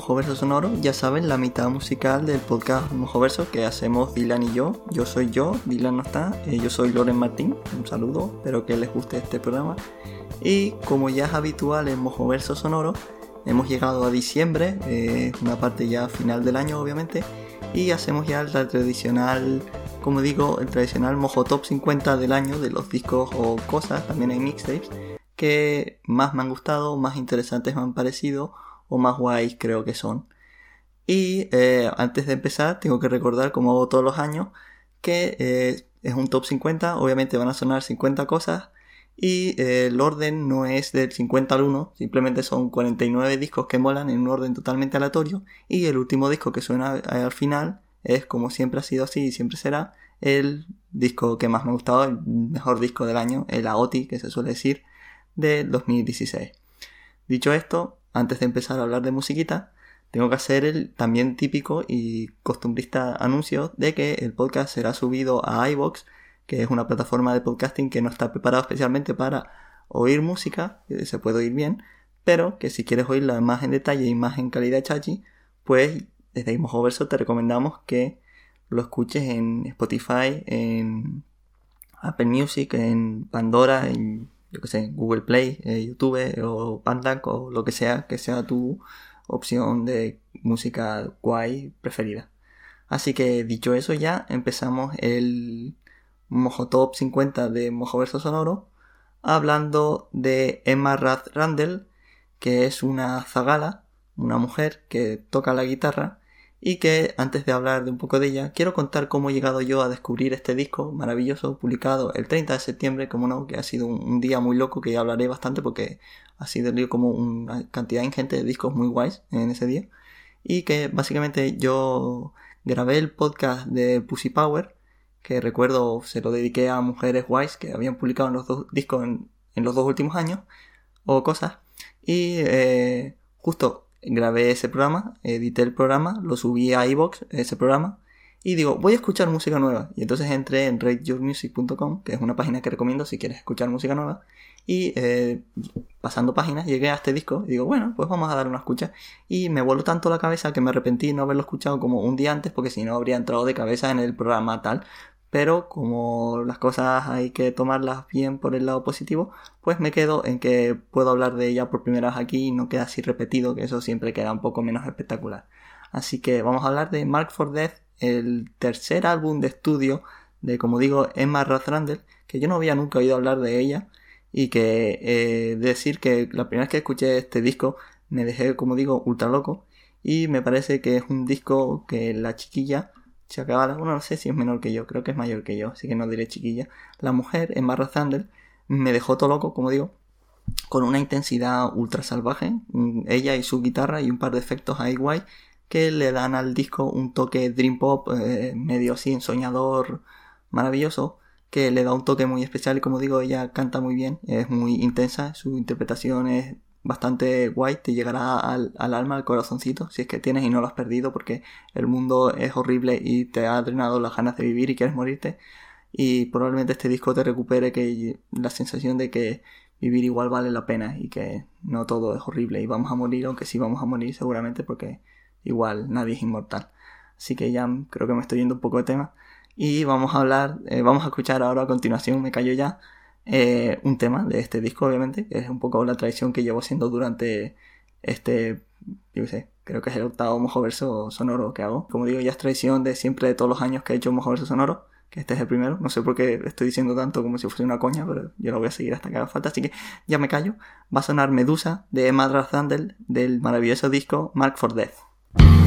Mojoverso Sonoro. Ya saben, la mitad musical del podcast Mojoverso que hacemos Dylan y yo. Yo soy yo, Dylan no está. Eh, yo soy Loren Martín. Un saludo, espero que les guste este programa. Y como ya es habitual en Mojoverso Sonoro, hemos llegado a diciembre, eh, una parte ya final del año obviamente, y hacemos ya el tradicional, como digo, el tradicional Mojo Top 50 del año de los discos o cosas, también hay mixtapes que más me han gustado, más interesantes me han parecido o más guays creo que son. Y eh, antes de empezar tengo que recordar, como hago todos los años, que eh, es un top 50, obviamente van a sonar 50 cosas y eh, el orden no es del 50 al 1, simplemente son 49 discos que molan en un orden totalmente aleatorio y el último disco que suena al final es como siempre ha sido así y siempre será el disco que más me ha gustado, el mejor disco del año, el AOTI que se suele decir, de 2016. Dicho esto, antes de empezar a hablar de musiquita, tengo que hacer el también típico y costumbrista anuncio de que el podcast será subido a iBox, que es una plataforma de podcasting que no está preparado especialmente para oír música, se puede oír bien, pero que si quieres oírla más en detalle y más en calidad chachi, pues desde Verso te recomendamos que lo escuches en Spotify, en Apple Music, en Pandora, en yo que sé, Google Play, eh, YouTube o Pandac o lo que sea, que sea tu opción de música guay preferida. Así que dicho eso ya, empezamos el Mojo Top 50 de Mojo Verso Sonoro hablando de Emma Rath Randall, que es una zagala, una mujer que toca la guitarra y que antes de hablar de un poco de ella, quiero contar cómo he llegado yo a descubrir este disco maravilloso publicado el 30 de septiembre, como no, que ha sido un, día muy loco que ya hablaré bastante porque ha sido como una cantidad ingente de discos muy guays en ese día. Y que básicamente yo grabé el podcast de Pussy Power que recuerdo se lo dediqué a mujeres guays que habían publicado los dos discos en, los dos últimos años o cosas. Y eh, justo grabé ese programa, edité el programa, lo subí a iBox, ese programa, y digo, voy a escuchar música nueva. Y entonces entré en rateyourmusic.com, que es una página que recomiendo si quieres escuchar música nueva. Y eh, pasando páginas llegué a este disco y digo, bueno, pues vamos a darle una escucha. Y me voló tanto la cabeza que me arrepentí no haberlo escuchado como un día antes, porque si no habría entrado de cabeza en el programa tal pero como las cosas hay que tomarlas bien por el lado positivo, pues me quedo en que puedo hablar de ella por primera vez aquí y no queda así repetido, que eso siempre queda un poco menos espectacular. Así que vamos a hablar de Mark for Death, el tercer álbum de estudio de, como digo, Emma Rathrandel, que yo no había nunca oído hablar de ella y que eh, decir que la primera vez que escuché este disco me dejé, como digo, ultra loco y me parece que es un disco que la chiquilla se acaba bueno, no sé si es menor que yo, creo que es mayor que yo, así que no diré chiquilla. La mujer, en Barra Thunder, me dejó todo loco, como digo, con una intensidad ultra salvaje. Mm, ella y su guitarra y un par de efectos ahí guay que le dan al disco un toque dream pop eh, medio así ensoñador maravilloso que le da un toque muy especial y como digo ella canta muy bien es muy intensa su interpretación es bastante guay, te llegará al, alma, al corazoncito, si es que tienes y no lo has perdido porque el mundo es horrible y te ha drenado las ganas de vivir y quieres morirte. Y probablemente este disco te recupere que la sensación de que vivir igual vale la pena y que no todo es horrible y vamos a morir, aunque sí vamos a morir seguramente porque igual nadie es inmortal. Así que ya creo que me estoy yendo un poco de tema. Y vamos a hablar, eh, vamos a escuchar ahora a continuación, me callo ya, eh, un tema de este disco, obviamente, que es un poco la tradición que llevo haciendo durante este, yo sé, creo que es el octavo mojoverso sonoro que hago. Como digo, ya es tradición de siempre, de todos los años que he hecho mojoverso sonoro, que este es el primero. No sé por qué estoy diciendo tanto como si fuese una coña, pero yo lo voy a seguir hasta que haga falta, así que ya me callo. Va a sonar Medusa de Emma Zandel del maravilloso disco Mark for Death.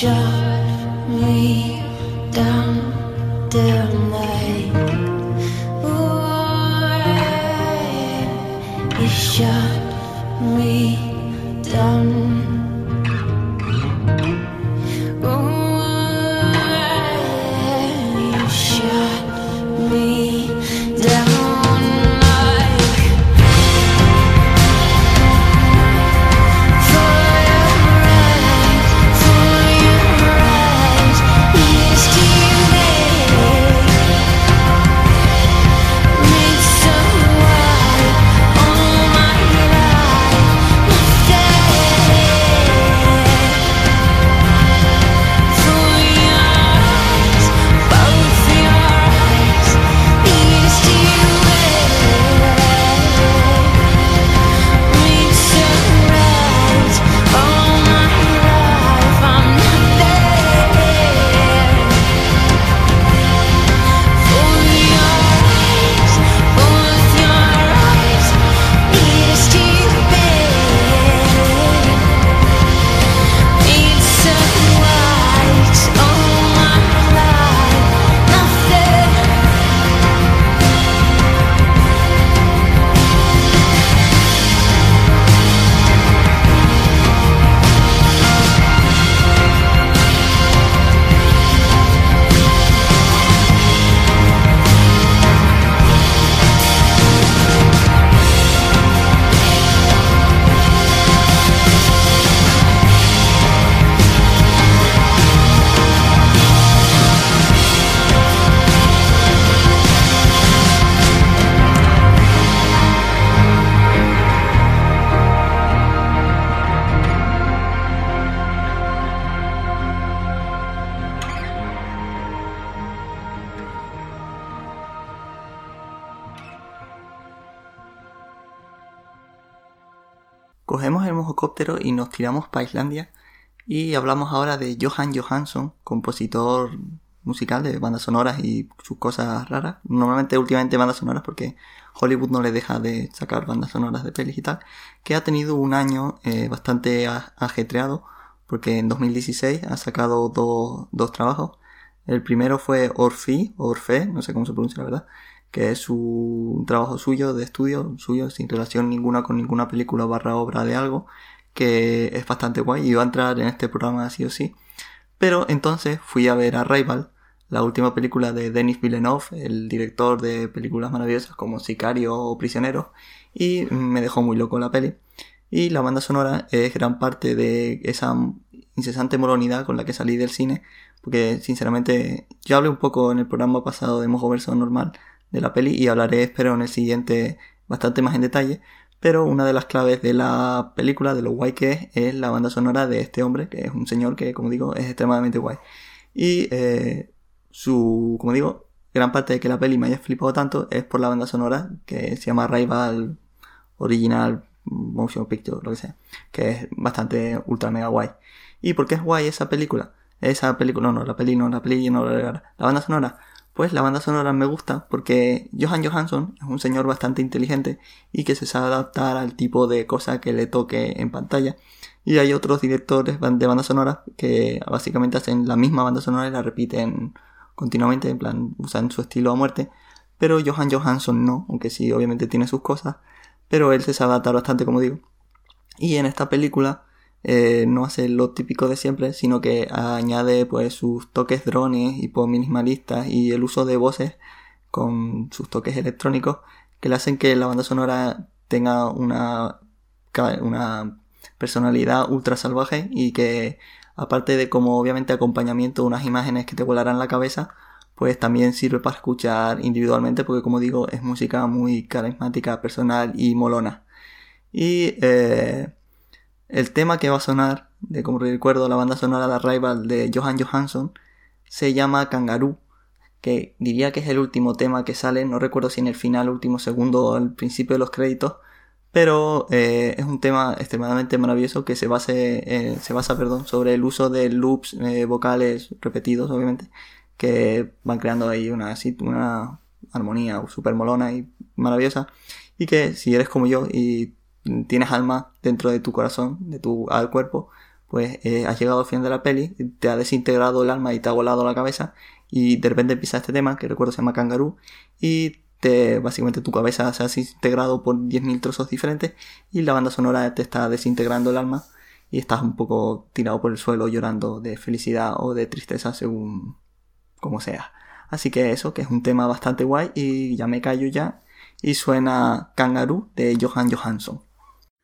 shot. Tiramos para Islandia y hablamos ahora de Johan Johansson, compositor musical de bandas sonoras y sus cosas raras. Normalmente últimamente bandas sonoras porque Hollywood no le deja de sacar bandas sonoras de pelis y tal, que ha tenido un año eh, bastante ajetreado porque en 2016 ha sacado dos, dos trabajos. El primero fue Orfi, Orfe, no sé cómo se pronuncia la verdad, que es un trabajo suyo, de estudio, suyo, sin relación ninguna con ninguna película barra obra de algo, que es bastante guay y va a entrar en este programa sí o sí. Pero entonces fui a ver Arrival, la última película de Denis Villeneuve, el director de películas maravillosas como Sicario o Prisionero, y me dejó muy loco la peli. Y la banda sonora es gran parte de esa incesante molonidad con la que salí del cine, porque sinceramente yo hablé un poco en el programa pasado de Mojo Verso Normal de la peli y hablaré, espero, en el siguiente bastante más en detalle. Pero una de las claves de la película, de lo guay que es, es la banda sonora de este hombre, que es un señor que, como digo, es extremadamente guay. Y eh, su, como digo, gran parte de que la peli me haya flipado tanto es por la banda sonora que se llama Rival Original Motion Picture, lo que sea, que es bastante ultra mega guay. ¿Y por qué es guay esa película? Esa película, no, no, la peli no, la peli no, la, la banda sonora. Pues la banda sonora me gusta porque Johan Johansson es un señor bastante inteligente y que se sabe adaptar al tipo de cosa que le toque en pantalla. Y hay otros directores de banda sonora que básicamente hacen la misma banda sonora y la repiten continuamente, en plan, usan su estilo a muerte. Pero Johan Johansson no, aunque sí, obviamente tiene sus cosas. Pero él se sabe adaptar bastante, como digo. Y en esta película eh, no hace lo típico de siempre, sino que añade pues sus toques drones y pues minimalistas y el uso de voces con sus toques electrónicos que le hacen que la banda sonora tenga una, una personalidad ultra salvaje y que aparte de como obviamente acompañamiento unas imágenes que te volarán la cabeza pues también sirve para escuchar individualmente porque como digo es música muy carismática, personal y molona. Y eh, el tema que va a sonar, de como recuerdo la banda sonora de Arrival de Johan Johansson, se llama Kangaroo, que diría que es el último tema que sale, no recuerdo si en el final, último segundo o al principio de los créditos, pero eh, es un tema extremadamente maravilloso que se, base, eh, se basa perdón, sobre el uso de loops eh, vocales repetidos, obviamente, que van creando ahí una, una armonía súper molona y maravillosa, y que si eres como yo y tienes alma dentro de tu corazón, de tu al cuerpo, pues eh, has llegado al final de la peli, te ha desintegrado el alma y te ha volado la cabeza, y de repente empieza este tema, que recuerdo se llama Kangaroo, y te, básicamente tu cabeza se ha desintegrado por 10.000 trozos diferentes, y la banda sonora te está desintegrando el alma, y estás un poco tirado por el suelo llorando de felicidad o de tristeza según como sea. Así que eso, que es un tema bastante guay y ya me callo ya y suena Kangaroo de Johan Johansson.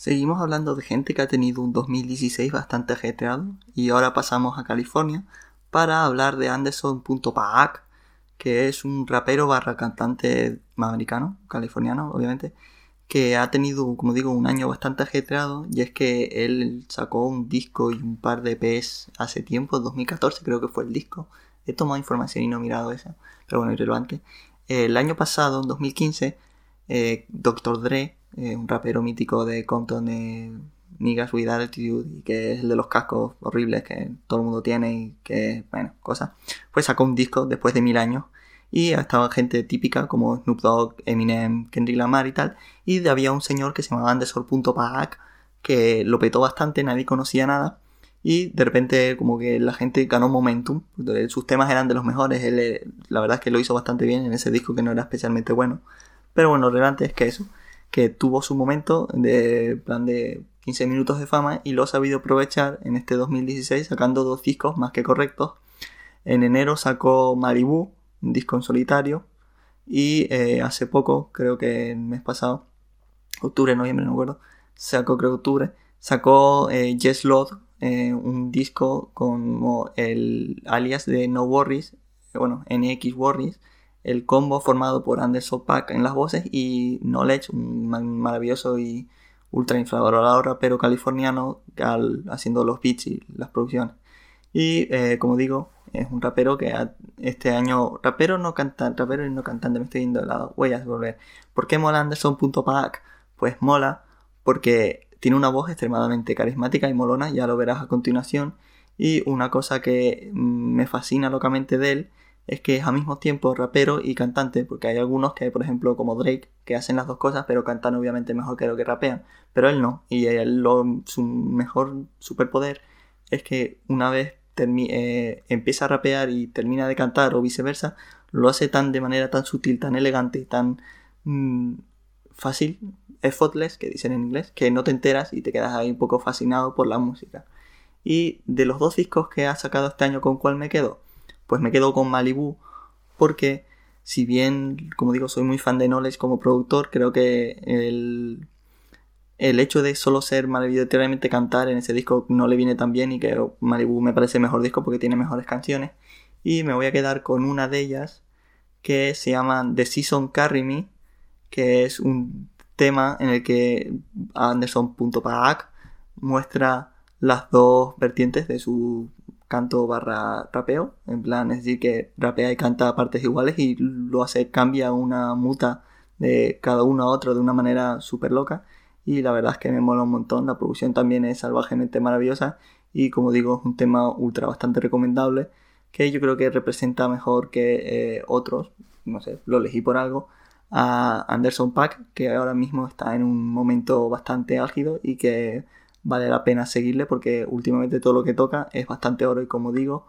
Seguimos hablando de gente que ha tenido un 2016 bastante ajetreado y ahora pasamos a California para hablar de Anderson.paak, que es un rapero barra cantante americano, californiano obviamente, que ha tenido, como digo, un año bastante ajetreado y es que él sacó un disco y un par de EPs hace tiempo, 2014 creo que fue el disco. He tomado información y no he mirado eso, pero bueno, irrelevante. El año pasado, en 2015, eh, Dr. Dre eh, un rapero mítico de Compton de Niggas With Attitude y que es el de los cascos horribles que todo el mundo tiene y que, bueno, cosas. Pues sacó un disco después de mil años y estaba gente típica como Snoop Dogg, Eminem, Kendrick Lamar y tal. Y había un señor que se llamaba Anderson.paak que lo petó bastante, nadie conocía nada. Y de repente como que la gente ganó momentum, sus temas eran de los mejores, él eh, la verdad es que lo hizo bastante bien en ese disco que no era especialmente bueno. Pero bueno, lo relevante es que eso, que tuvo su momento de plan de 15 minutos de fama y lo ha sabido aprovechar en este 2016 sacando dos discos más que correctos. En enero sacó Malibu, un disco en solitario, y eh, hace poco, creo que el mes pasado, octubre, noviembre, no me acuerdo, sacó, creo octubre, sacó eh, Yes Lord, eh, un disco con el alias de No Worries, bueno, NX Worries, el combo formado por Anderson Pack en las voces y Knowledge, un maravilloso y ultra infravalorado rapero californiano haciendo los beats y las producciones. Y eh, como digo, es un rapero que este año, rapero no cantante, rapero y no cantante, me estoy yendo de lado, voy a volver. ¿Por qué mola Anderson.pack? Pues mola porque tiene una voz extremadamente carismática y molona, ya lo verás a continuación. Y una cosa que me fascina locamente de él es que es al mismo tiempo rapero y cantante, porque hay algunos que, por ejemplo, como Drake, que hacen las dos cosas, pero cantan obviamente mejor que lo que rapean, pero él no, y él su mejor superpoder es que una vez eh, empieza a rapear y termina de cantar o viceversa, lo hace tan de manera tan sutil, tan elegante, tan mm, fácil, effortless, que dicen en inglés, que no te enteras y te quedas ahí un poco fascinado por la música. Y de los dos discos que ha sacado este año, ¿con cuál me quedo? Pues me quedo con Malibu, porque si bien, como digo, soy muy fan de Knowledge como productor, creo que el, el hecho de solo ser mayoritariamente cantar en ese disco no le viene tan bien y que Malibu me parece mejor disco porque tiene mejores canciones. Y me voy a quedar con una de ellas que se llama The Season Carry Me, que es un tema en el que Anderson.paak muestra las dos vertientes de su canto barra rapeo. En plan, es decir, que rapea y canta partes iguales y lo hace, cambia una muta de cada uno a otro de una manera súper loca. Y la verdad es que me mola un montón. La producción también es salvajemente maravillosa. Y como digo, es un tema ultra bastante recomendable. Que yo creo que representa mejor que eh, otros. No sé, lo elegí por algo. A Anderson Pack, que ahora mismo está en un momento bastante álgido y que vale la pena seguirle porque últimamente todo lo que toca es bastante oro y como digo,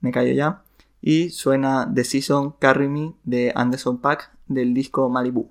me callo ya. Y suena The Season Carry Me de Anderson Pack del disco Malibu.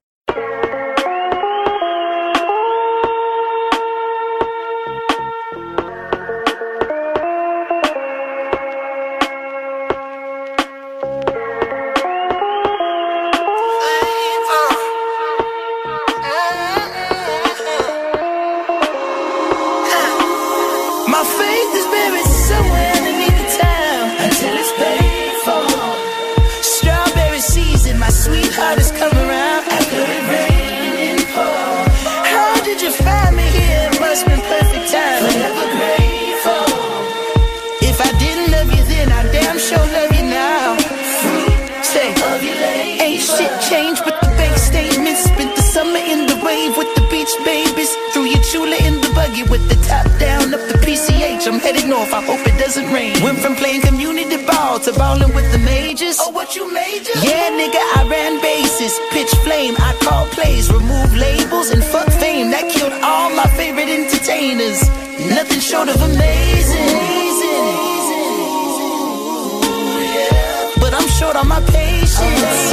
I hope it doesn't rain. Went from playing community ball to balling with the majors. Oh, what you major? Yeah, nigga, I ran bases, pitch flame. I call plays, remove labels, and fuck fame. That killed all my favorite entertainers. Nothing short of amazing. But I'm short on my patience.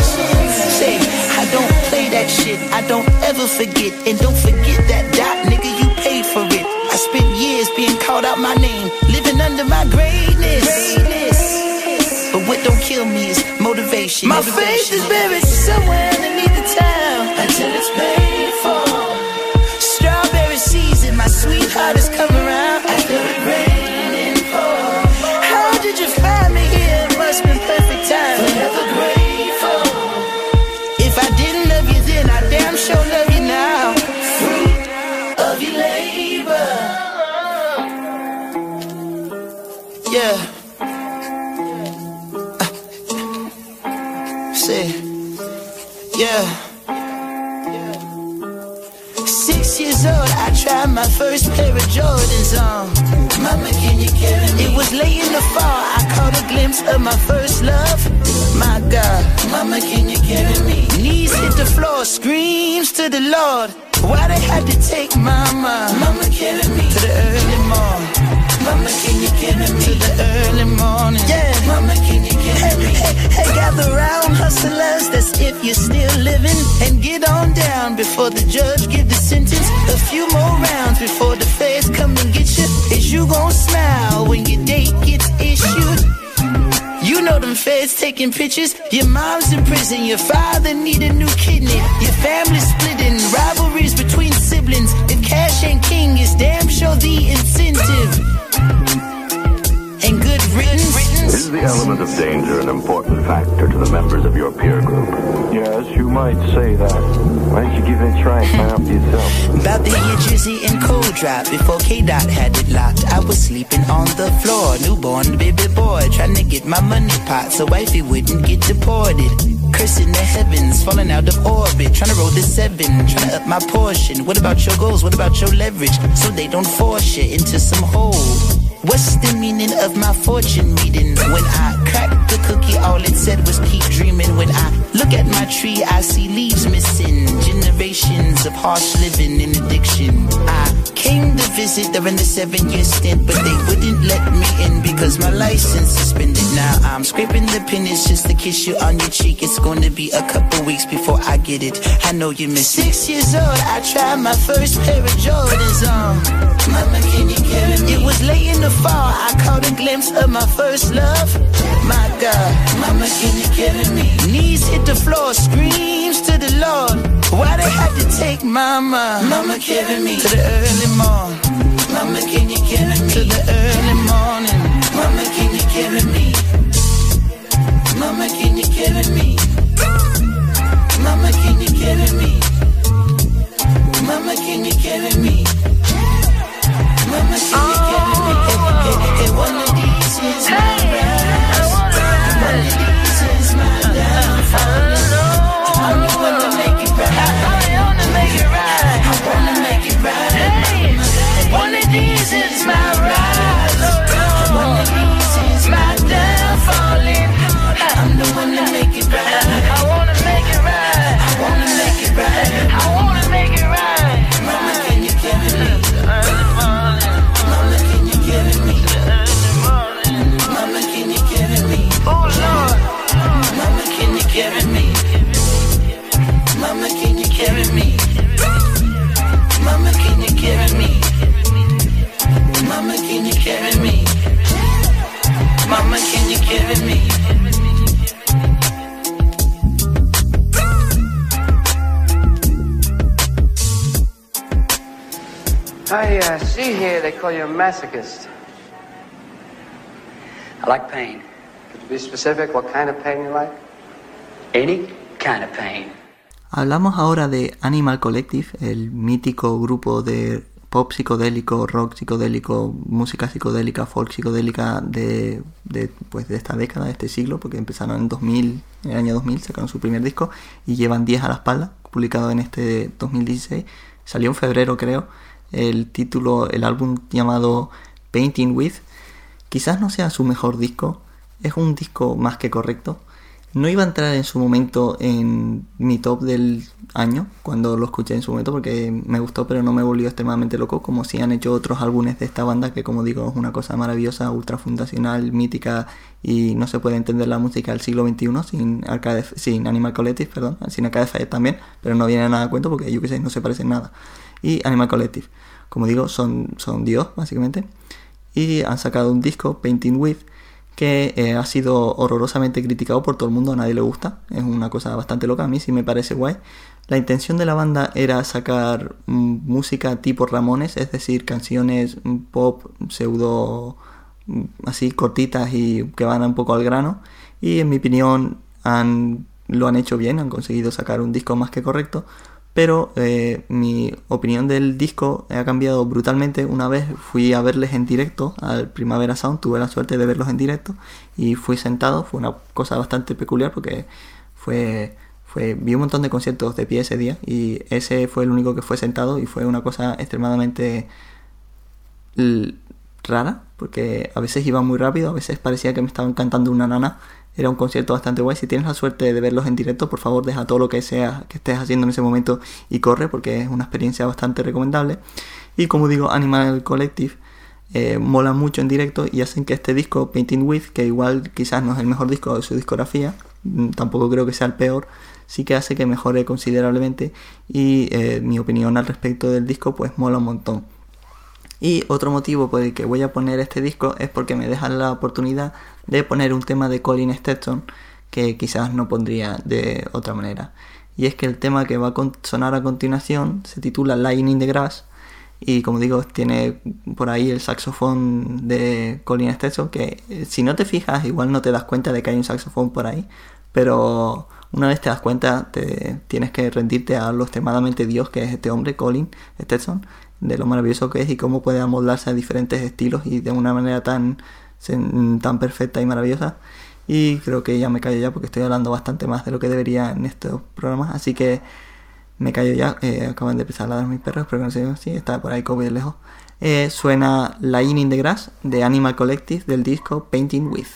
Say, I don't play that shit. I don't ever forget. And don't forget that dot, nigga, you spent years being called out my name, living under my greatness. But what don't kill me is motivation. My faith is buried somewhere underneath the town until it's paid for. Strawberry season, my sweetheart is coming first pair of Jordans on. Mama, can you carry me? It was late in the fall, I caught a glimpse of my first love. My God, Mama, can you carry me? knees hit the floor, screams to the Lord. Why they had to take mama Mama, carry me. to the early morning? Mama, you carry To the early morning. Yeah. Mama, can you carry Hey, me? hey, hey, gather round, hustlers, that's if you're still living. And get on down before the judge give the sentence. A few more rounds before the feds come and get you. Is you gon' smile when your date gets issued? You know them feds taking pictures. Your mom's in prison, your father need a new kidney. Your family splitting, rivalries between siblings. If cash ain't king, it's damn sure the incentive. And good riddance. Is the element of danger an important factor to the members of your peer group? Yes, you might say that. Why don't you give it a try and find out for yourself? About the year Drizzy and Cold Drop Before K-Dot had it locked I was sleeping on the floor Newborn baby boy Trying to get my money pot So wifey wouldn't get deported cursing the heavens, falling out of orbit, trying to roll the seven, trying to up my portion. What about your goals? What about your leverage? So they don't force you into some hole. What's the meaning of my fortune reading? When I cracked the cookie, all it said was keep dreaming. When I look at my tree, I see leaves missing. Generations of harsh living and addiction. I came to visit during the seven year stint, but they wouldn't let me in because my license suspended. Now I'm scraping the pennies just to kiss you on your cheek. It's going to be a couple weeks before I get it. I know you miss it. Six years old, I tried my first pair of Jordans on. Mama, can you carry me? It was late in the fall, I caught a glimpse of my first love. My God, Mama, can you carry me? Knees hit the floor, screams to the Lord. Why they had to take Mama? Mama, carry me to the early morn. Mama, can you carry me to the early morning? Mama, can you carry me? Mama, can you carry me? Mama, can you carry me? Mama, can you carry me? Mama, can you carry me? take they call you a masochist. I like pain. Could you be specific what kind of pain you like? Any kind of pain. Hablamos ahora de Animal Collective, el mítico grupo de pop psicodélico, rock psicodélico, música psicodélica, folk psicodélica de, de, pues de esta década, de este siglo, porque empezaron en 2000, en el año 2000, sacaron su primer disco y llevan 10 a la espalda, publicado en este 2016, salió en febrero creo, el título, el álbum llamado Painting With, quizás no sea su mejor disco, es un disco más que correcto, no iba a entrar en su momento en mi top del año, cuando lo escuché en su momento, porque me gustó, pero no me volvió extremadamente loco, como si han hecho otros álbumes de esta banda, que como digo, es una cosa maravillosa, ultra fundacional, mítica, y no se puede entender la música del siglo XXI sin, Arcade, sin Animal Collective, perdón, sin Arcade Fire también, pero no viene nada a cuento porque yo que sé, no se parecen nada. Y Animal Collective, como digo, son, son Dios, básicamente, y han sacado un disco, Painting With, que eh, ha sido horrorosamente criticado por todo el mundo, a nadie le gusta, es una cosa bastante loca, a mí sí me parece guay. La intención de la banda era sacar mm, música tipo Ramones, es decir, canciones mm, pop pseudo mm, así cortitas y que van un poco al grano, y en mi opinión han, lo han hecho bien, han conseguido sacar un disco más que correcto, pero eh, mi opinión del disco ha cambiado brutalmente. Una vez fui a verles en directo al Primavera Sound, tuve la suerte de verlos en directo y fui sentado. Fue una cosa bastante peculiar porque fue, fue vi un montón de conciertos de pie ese día y ese fue el único que fue sentado y fue una cosa extremadamente rara porque a veces iba muy rápido, a veces parecía que me estaban cantando una nana era un concierto bastante guay. Si tienes la suerte de verlos en directo, por favor deja todo lo que sea que estés haciendo en ese momento y corre porque es una experiencia bastante recomendable. Y como digo, Animal Collective eh, mola mucho en directo y hacen que este disco, Painting With, que igual quizás no es el mejor disco de su discografía, mm, tampoco creo que sea el peor, sí que hace que mejore considerablemente y eh, mi opinión al respecto del disco pues mola un montón. Y otro motivo por el que voy a poner este disco es porque me dejan la oportunidad de poner un tema de Colin Stetson que quizás no pondría de otra manera. Y es que el tema que va a sonar a continuación se titula in the Grass y como digo tiene por ahí el saxofón de Colin Stetson que eh, si no te fijas igual no te das cuenta de que hay un saxofón por ahí pero una vez te das cuenta te tienes que rendirte a lo extremadamente dios que es este hombre Colin Stetson de lo maravilloso que es y cómo puede amoldarse a diferentes estilos y de una manera tan, tan perfecta y maravillosa. Y creo que ya me callo ya porque estoy hablando bastante más de lo que debería en estos programas. Así que me callo ya. Eh, acaban de empezar a ladrar mis perros, pero no sé si está por ahí como de lejos. Eh, suena Lying in the Grass de Animal Collective del disco Painting With.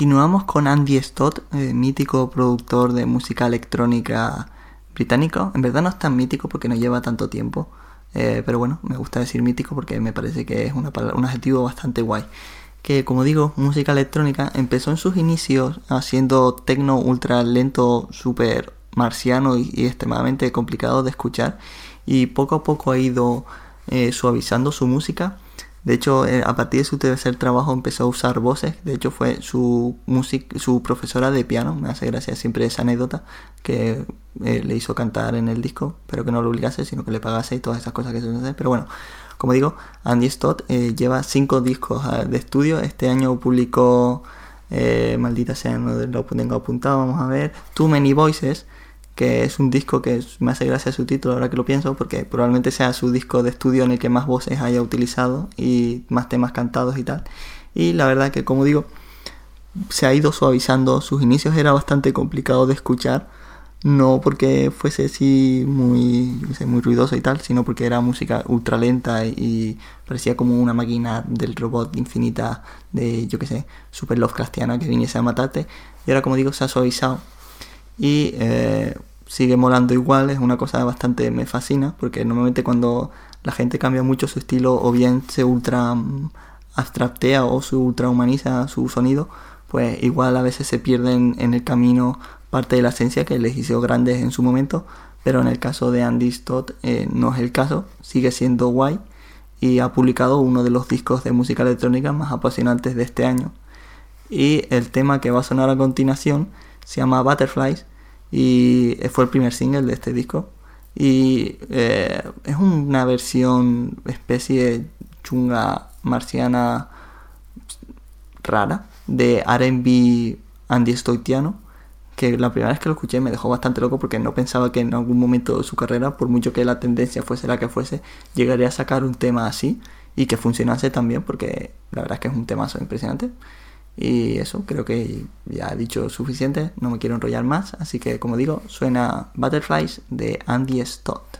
Continuamos con Andy Stott, eh, mítico productor de música electrónica británico. En verdad no es tan mítico porque no lleva tanto tiempo. eh, pero bueno, me gusta decir mítico porque me parece que es un adjetivo bastante guay. Que como digo, música electrónica empezó en sus inicios haciendo tecno ultra lento, súper marciano y, y extremadamente complicado de escuchar. Y poco a poco ha ido eh, suavizando su música. De hecho, eh, a partir de su tercer trabajo empezó a usar voces. De hecho, fue su, music su profesora de piano. Me hace gracia siempre esa anécdota que eh, le hizo cantar en el disco, pero que no lo obligase, sino que le pagase y todas esas cosas que se hacer. Pero bueno, como digo, Andy Stott eh, lleva cinco discos ah, de estudio. Este año publicó, eh, maldita sea, no lo tengo apuntado, vamos a ver, Too Many Voices que es un disco que me hace gracia su título ahora que lo pienso, porque probablemente sea su disco de estudio en el que más voces haya utilizado y más temas cantados y tal. Y la verdad que, como digo, se ha ido suavizando. Sus inicios era bastante complicado de escuchar, no porque fuese así muy, muy ruidoso y tal, sino porque era música ultra lenta y parecía como una máquina del robot infinita de, yo qué sé, super Lovecraftiana que viniese a matarte. Y ahora, como digo, se ha suavizado y eh, sigue molando igual, es una cosa bastante me fascina, porque normalmente cuando la gente cambia mucho su estilo o bien se ultra mm, abstractea o se ultra humaniza su sonido, pues igual a veces se pierden en el camino parte de la esencia que les hizo grandes en su momento, pero en el caso de Andy Stott eh, no es el caso, sigue siendo guay y ha publicado uno de los discos de música electrónica más apasionantes de este año. Y el tema que va a sonar a continuación se llama Butterflies y fue el primer single de este disco. Y eh, es una versión especie chunga marciana rara de RB Andy Stoitiano que la primera vez que lo escuché me dejó bastante loco porque no pensaba que en algún momento de su carrera, por mucho que la tendencia fuese la que fuese, llegaría a sacar un tema así y que funcionase también porque la verdad es que es un temazo impresionante. Y eso, creo que ya he dicho suficiente, no me quiero enrollar más, así que como digo, suena Butterflies de Andy Stott.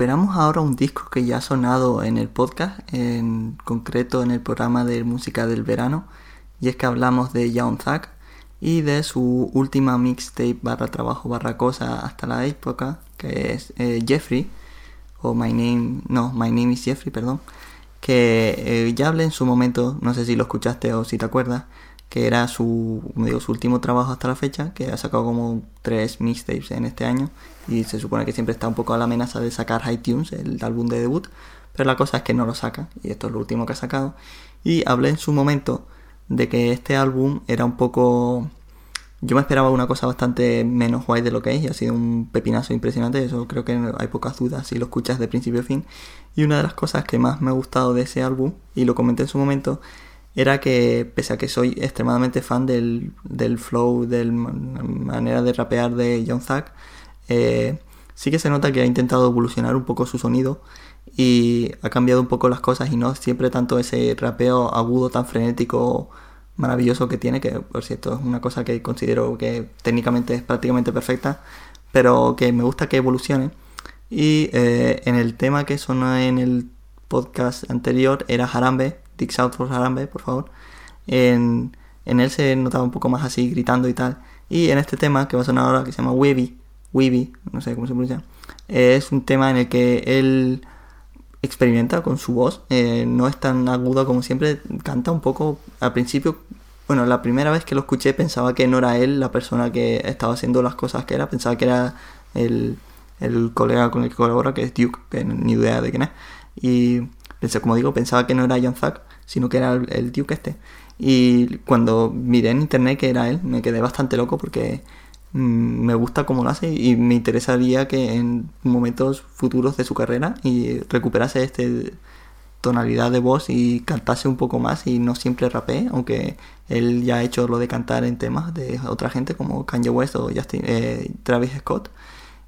Recuperamos ahora un disco que ya ha sonado en el podcast, en concreto en el programa de música del verano, y es que hablamos de Young Zack y de su última mixtape barra trabajo barra cosa hasta la época, que es eh, Jeffrey, o My Name, no, My Name is Jeffrey, perdón, que eh, ya hablé en su momento, no sé si lo escuchaste o si te acuerdas, que era su, digo, su último trabajo hasta la fecha, que ha sacado como tres mixtapes en este año y se supone que siempre está un poco a la amenaza de sacar iTunes, el álbum de debut, pero la cosa es que no lo saca y esto es lo último que ha sacado. Y hablé en su momento de que este álbum era un poco... Yo me esperaba una cosa bastante menos guay de lo que es y ha sido un pepinazo impresionante, eso creo que hay pocas dudas si lo escuchas de principio a fin. Y una de las cosas que más me ha gustado de ese álbum, y lo comenté en su momento, era que pese a que soy extremadamente fan del, del flow, de la manera de rapear de John Zack, eh, sí que se nota que ha intentado evolucionar un poco su sonido y ha cambiado un poco las cosas y no siempre tanto ese rapeo agudo tan frenético maravilloso que tiene, que por cierto es una cosa que considero que técnicamente es prácticamente perfecta, pero que me gusta que evolucione. Y eh, en el tema que sonó en el podcast anterior era Harambe, Dick South for Harambe, por favor. En, en, él se notaba un poco más así, gritando y tal. Y en este tema que va a sonar ahora, que se llama Weeby, Weeby, no sé cómo se pronuncia, es un tema en el que él experimenta con su voz, eh, no es tan agudo como siempre, canta un poco al principio. Bueno, la primera vez que lo escuché pensaba que no era él la persona que estaba haciendo las cosas que era, pensaba que era el, el colega con el que colabora, que es Duke, que ni idea de quién es. Y pensé, como digo, pensaba que no era John Zack, sino que era el, Duke este. Y cuando miré en internet que era él, me quedé bastante loco porque me gusta cómo lo hace y me interesaría que en momentos futuros de su carrera y recuperase este tonalidad de voz y cantase un poco más y no siempre rapee, aunque él ya ha hecho lo de cantar en temas de otra gente como Kanye West o Justin, eh, Travis Scott.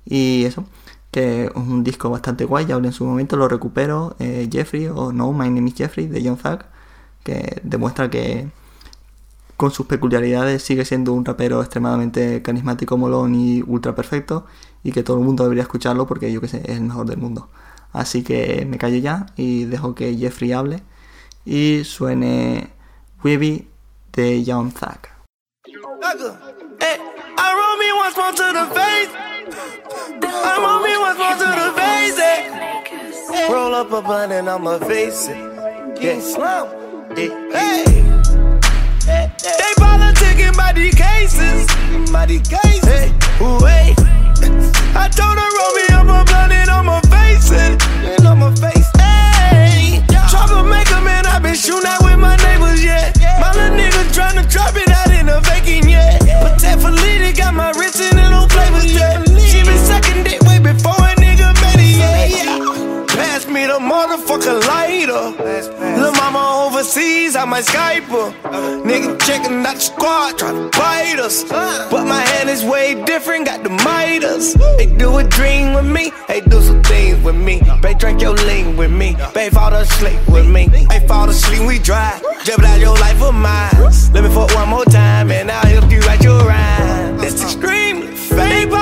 Y eso que es un disco bastante guay, ya hablé en su momento, lo recupero, eh, Jeffrey o No, My Name is Jeffrey de John Zack, que demuestra que con sus peculiaridades sigue siendo un rapero extremadamente carismático, molón y ultra perfecto y que todo el mundo debería escucharlo porque yo que sé, es el mejor del mundo. Así que me callo ya y dejo que Jeffrey hable y suene Weeby de Young. Roll up a blunt and I'ma face it. Yeah, slum. Hey. They politicking by these cases. By these cases. Hey. Wait. I told her roll me up a blunt and I'ma face. And I'ma face. Hey. Troublemaker, man, I been shooting out with my neighbors, yeah. My little nigga tryna drop it out in the vacant, yeah. But that got my wrist in the no flavors, yeah. The motherfucking lighter. Lil' mama overseas, I might Skype her. Nigga checking out the squad, tryna bite us. But my hand is way different, got the miters. They do a dream with me, they do some things with me. They drink your lean with me, they fall asleep with me. They fall asleep, we drive. out your life for mine. Let me fuck one more time, and I'll help you write your rhyme. It's extremely fake.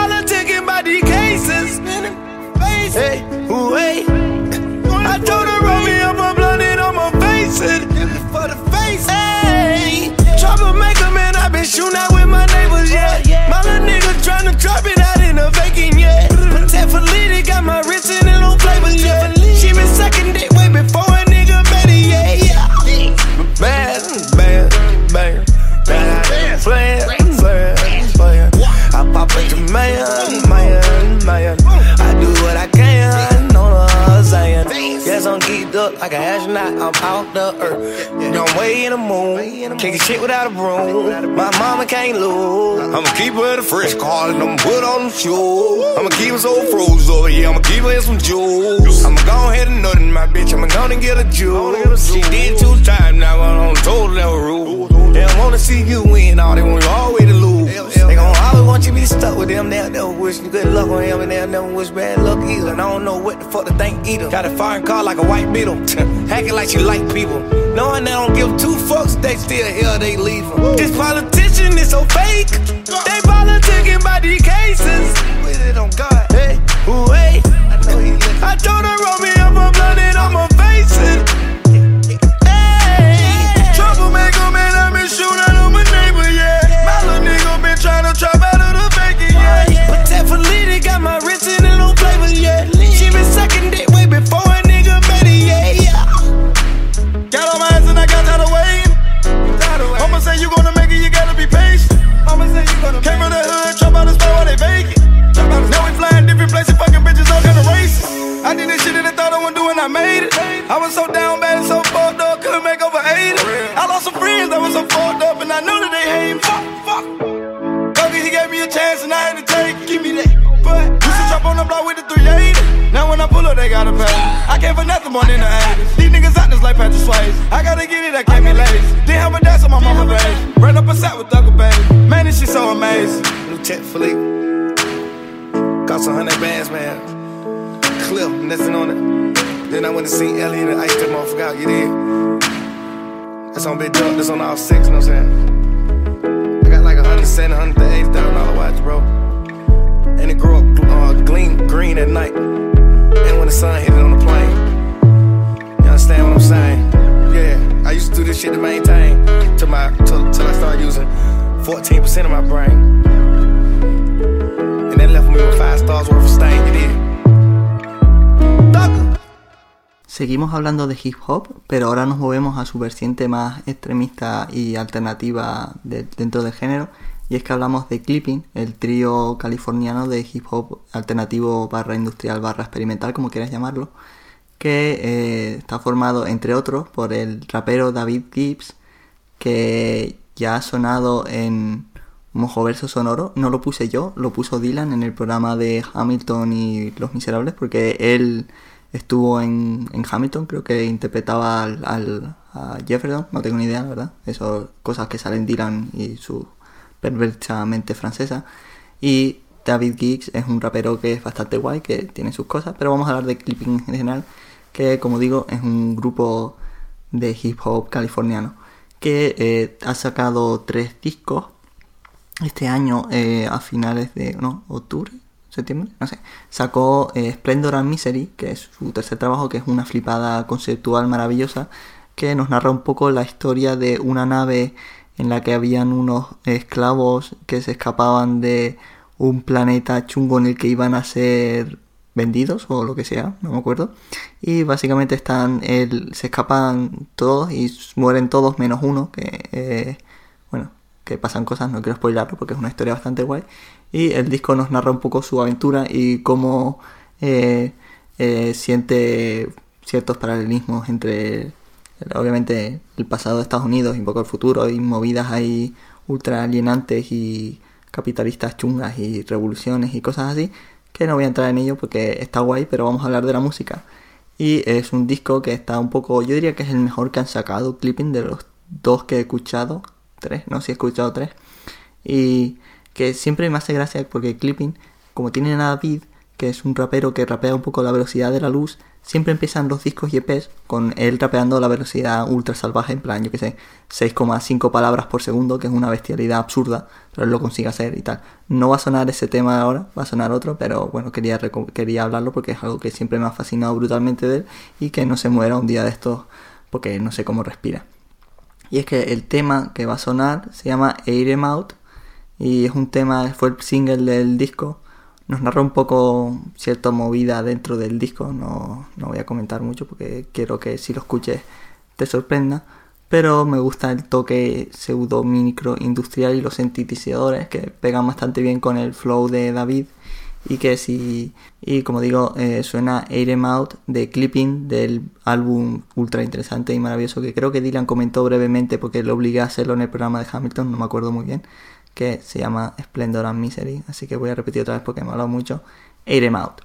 memories Yes, up like an astronaut. I'm out the earth. Don't way in the moon. Can't shit without a broom. My mama can't lose. I'ma keep her a fresh car and I'ma put on them shoes. I'ma keep her so froze over here. I'ma keep her in some jewels. I'ma go ahead and nut in my bitch. I'ma go and get a jewel. She did two times now. I'm on total level rule. They don't wanna see you win. All they want you always to lose. They gon' want you to be stuck with them. They'll never wish you good luck on him, and they'll never wish bad luck either. And I don't know what the fuck to think either. Got a foreign car like a white beetle. Hacking like you like people. Knowing they don't give two fucks, they still here, they leave them. Woo. This politician is so fake. They politicking by these cases. With it on God. Hey, ooh, hey. I, know he I told her, roll me up, I'm blooded, I'm a facing. Hey, troublemaker, man, I'm a shooter, I'm a neighbor, yeah. My little nigga been trying to trap Got my wrist in a little flavor, yeah. She been sucking dick way before a nigga better, yeah, yeah. Got on my ass and I got out of way. Mama say you gonna make it, you gotta be patient. Mama say you gonna Came from the hood, trap out the spot while they vacant. Now we flying different places, fucking bitches all kind of racist. I did this shit that I thought I wouldn't do when I made it. I was so down bad and so fucked up, couldn't make over 80. I lost some friends that was so fucked up and I knew that they hate me. Fuck, fuck. Cause he gave me a chance and I had to the block with the 380. Now when I pull up, they gotta pay. I came for nothing more than the 80s. These niggas out this like Patrick Swayze. I gotta get it, I can't be lazy. Didn't have a dance on my mama, baby. Ran up a set with Thugger, baby. Man, this shit so amazing. New Tech Fleet. Cost a hundred bands, man. Clip, nothing on it. Then I went to see Elliot and iced that motherfucker out, you did. That's on Big Duck, that's on all six, you know what I'm saying? I got like a hundred seven, hundred eighty thousand dollar watch, bro. And it grew up uh, gleam green at night. And when the sun hit it on the plane. You understand what I'm saying? Yeah, I used to do this shit to maintain till my till, till I started using 14% of my brain. And that left me with five stars worth of stain, you did. Seguimos hablando de hip hop, pero ahora nos movemos a su vertiente más extremista y alternativa de- dentro del género. Y es que hablamos de Clipping, el trío californiano de hip hop alternativo barra industrial barra experimental, como quieras llamarlo, que eh, está formado, entre otros, por el rapero David Gibbs, que ya ha sonado en Mojo Verso Sonoro. No lo puse yo, lo puso Dylan en el programa de Hamilton y Los Miserables, porque él estuvo en, en Hamilton, creo que interpretaba al, al- a Jefferson, no tengo ni idea, verdad. Eso, cosas que salen Dylan y su perversa mente francesa. Y David Giggs es un rapero que es bastante guay, que tiene sus cosas, pero vamos a hablar de Clipping en general, que como digo es un grupo de hip hop californiano que eh, ha sacado tres discos este año eh, a finales de no octubre septiembre no sé sacó eh, Splendor and Misery que es su tercer trabajo que es una flipada conceptual maravillosa que nos narra un poco la historia de una nave en la que habían unos esclavos que se escapaban de un planeta chungo en el que iban a ser vendidos o lo que sea, no me acuerdo. Y básicamente están, el, se escapan todos y mueren todos menos uno, que eh, bueno, que pasan cosas, no quiero spoilarlo porque es una historia bastante guay. Y el disco nos narra un poco su aventura y cómo eh, eh, siente ciertos paralelismos entre obviamente el pasado de Estados Unidos y un poco el futuro y movidas ahí ultra alienantes y capitalistas chungas y revoluciones y cosas así que no voy a entrar en ello porque está guay pero vamos a hablar de la música. Y es un disco que está un poco yo diría que es el mejor que han sacado clipping de los dos que he escuchado tres no si he escuchado tres. Y que siempre me hace gracia porque clipping como tiene a David que es un rapero que rapea un poco la velocidad de la luz siempre empiezan los discos y EPs con él rapeando la velocidad ultra salvaje, en plan, yo que sé, 6,5 palabras por segundo, que es una bestialidad absurda, pero él lo consigue hacer y tal. No va a sonar ese tema ahora, va a sonar otro, pero bueno, quería, quería hablarlo porque es algo que siempre me ha fascinado brutalmente de él y que no se muera un día de estos porque no sé cómo respira. Y es que el tema que va a sonar se llama Air Em Out y es un tema, fue el single del disco nos narra un poco cierta movida dentro del disco. No, no, voy a comentar mucho porque quiero que si lo escuches te sorprenda. Pero me gusta el toque pseudo micro industrial y los sintetizadores que pegan bastante bien con el flow de David. Y que si, y como digo, eh, suena Air Em Out de Clipping del álbum ultra interesante y maravilloso que creo que Dylan comentó brevemente porque lo obligué a hacerlo en el programa de Hamilton, no me acuerdo muy bien que se llama Splendor and Misery, así que voy a repetir otra vez porque me ha hablado mucho. Air Em Out.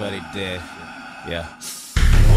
but he did. Yeah.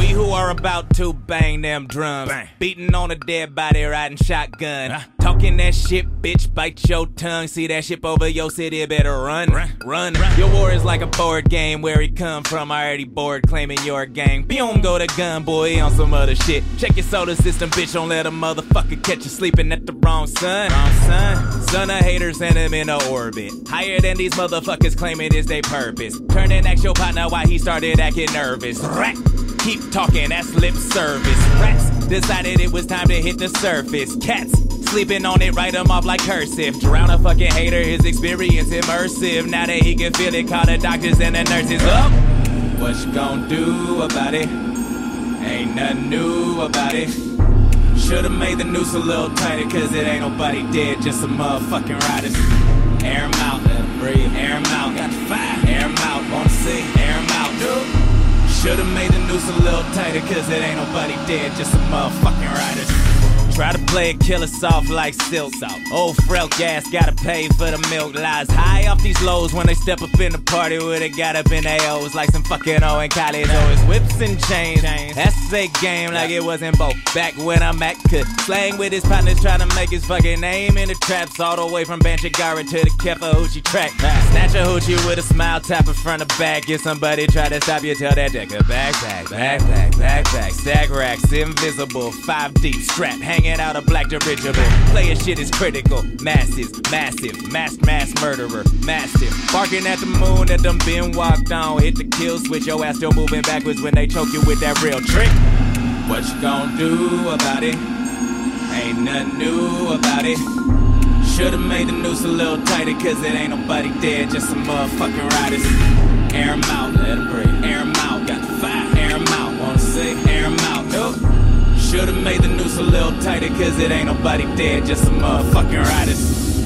We who are about to bang them drums. Beating on a dead body, riding shotgun. Talking that shit, bitch, bite your tongue. See that ship over your city, better run. Run, Your war is like a board game. Where he come from, already bored, claiming your gang. Boom, go to gun, boy, on some other shit. Check your solar system, bitch, don't let a motherfucker catch you sleeping at the wrong sun. Wrong sun. Son of haters, send him into orbit. Higher than these motherfuckers claiming is their purpose. Turn and ask your partner why he started acting nervous. Rat. Keep talking, that's lip service. Rats decided it was time to hit the surface. Cats sleeping on it, write 'em off like cursive. Drown a fucking hater, his experience immersive. Now that he can feel it, call the doctors and the nurses up. What you gonna do about it? Ain't nothing new about it. Should've made the noose a little tighter, cause it ain't nobody dead, just some motherfucking riders. Air 'em out, let breathe. Air 'em out, got the fire. Air 'em out, wanna see? Air 'em out, dude. Should've made the noose a little tighter, cause it ain't nobody dead, just some motherfucking riders. Try to play a killer soft like silk. Old frail gas gotta pay for the milk. Lies high off these lows when they step up in the party where they got up in AOs like some fucking O in college. Always whips and chains. That's a game like it wasn't both. Back when I'm at could slang with his partners trying to make his fucking name in the traps all the way from Banchagara to the Kefa Hoochie track. Snatch a hoochie with a smile, tap in front of back. If somebody try to stop you, tell that dick a backpack, backpack, backpack, stack racks, invisible, five deep, strap, hanging out a black dirigible. Player shit is critical, masses, massive, mass, mass murderer, massive. Barking at the moon that done been walked on. Hit the kill switch, your ass still moving backwards when they choke you with that real trick. What you gonna do about it? Ain't nothing new about it. Should've made the noose a little tighter, cause it ain't nobody dead, just some motherfucking riders. Air 'em out, let 'em breathe. Air 'em out, got the fire. Air 'em out, wanna see? Air 'em out, nope. Should've made the noose a little tighter, cause it ain't nobody dead, just some motherfucking riders.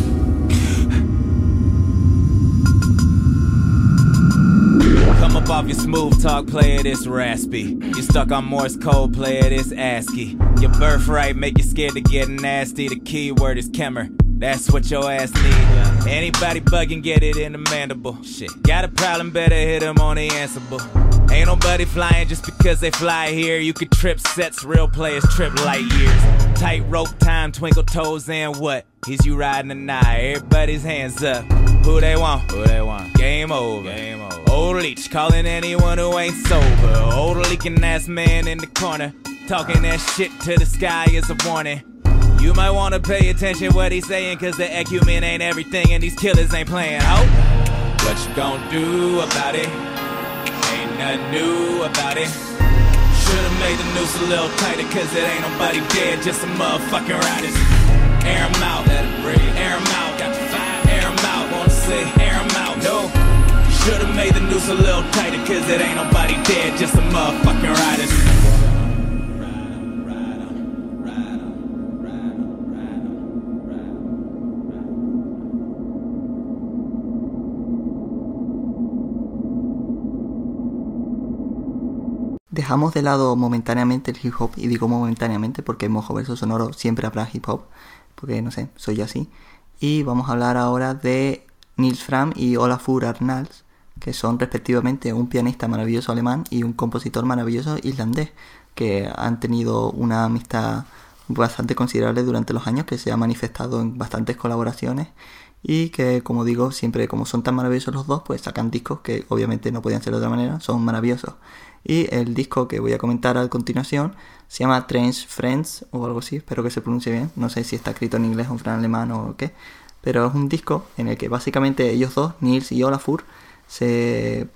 Come up off your smooth talk, player, this raspy. You stuck on Morse code, player, this ASCII. Your birthright make you scared to get nasty. The key word is Kemmer. That's what your ass need. Anybody bugging, get it in the mandible. Shit. Got a problem, better hit him on the answerable. Ain't nobody flying just because they fly here. You could trip sets, real players trip light years. Tight rope time, twinkle toes, and what? Is you riding tonight? Everybody's hands up. Who they want? Who they want? Game over. Game over. Old leech calling anyone who ain't sober. Old leaking ass man in the corner. Talking that shit to the sky is a warning. You might wanna pay attention what he's saying, cause the acumen ain't everything and these killers ain't playing. Oh, what you gonna do about it? Ain't nothing new about it. Should've made the noose a little tighter, cause it ain't nobody dead, just some motherfucking riders. Air out, let breathe. Air out, got the fire. Air out, wanna see? Air out, no. Should've made the noose a little tighter, cause it ain't nobody dead, just some motherfucking riders. Dejamos de lado momentáneamente el hip hop, y digo momentáneamente porque en Mojo Verso Sonoro siempre habrá hip hop, porque no sé, soy así. Y vamos a hablar ahora de Nils Fram y Olafur Arnalds, que son respectivamente un pianista maravilloso alemán y un compositor maravilloso islandés, que han tenido una amistad bastante considerable durante los años, que se ha manifestado en bastantes colaboraciones y que como digo siempre como son tan maravillosos los dos pues sacan discos que obviamente no podían ser de otra manera son maravillosos y el disco que voy a comentar a continuación se llama Strange Friends o algo así espero que se pronuncie bien no sé si está escrito en inglés o en alemán o qué pero es un disco en el que básicamente ellos dos Nils y Olafur se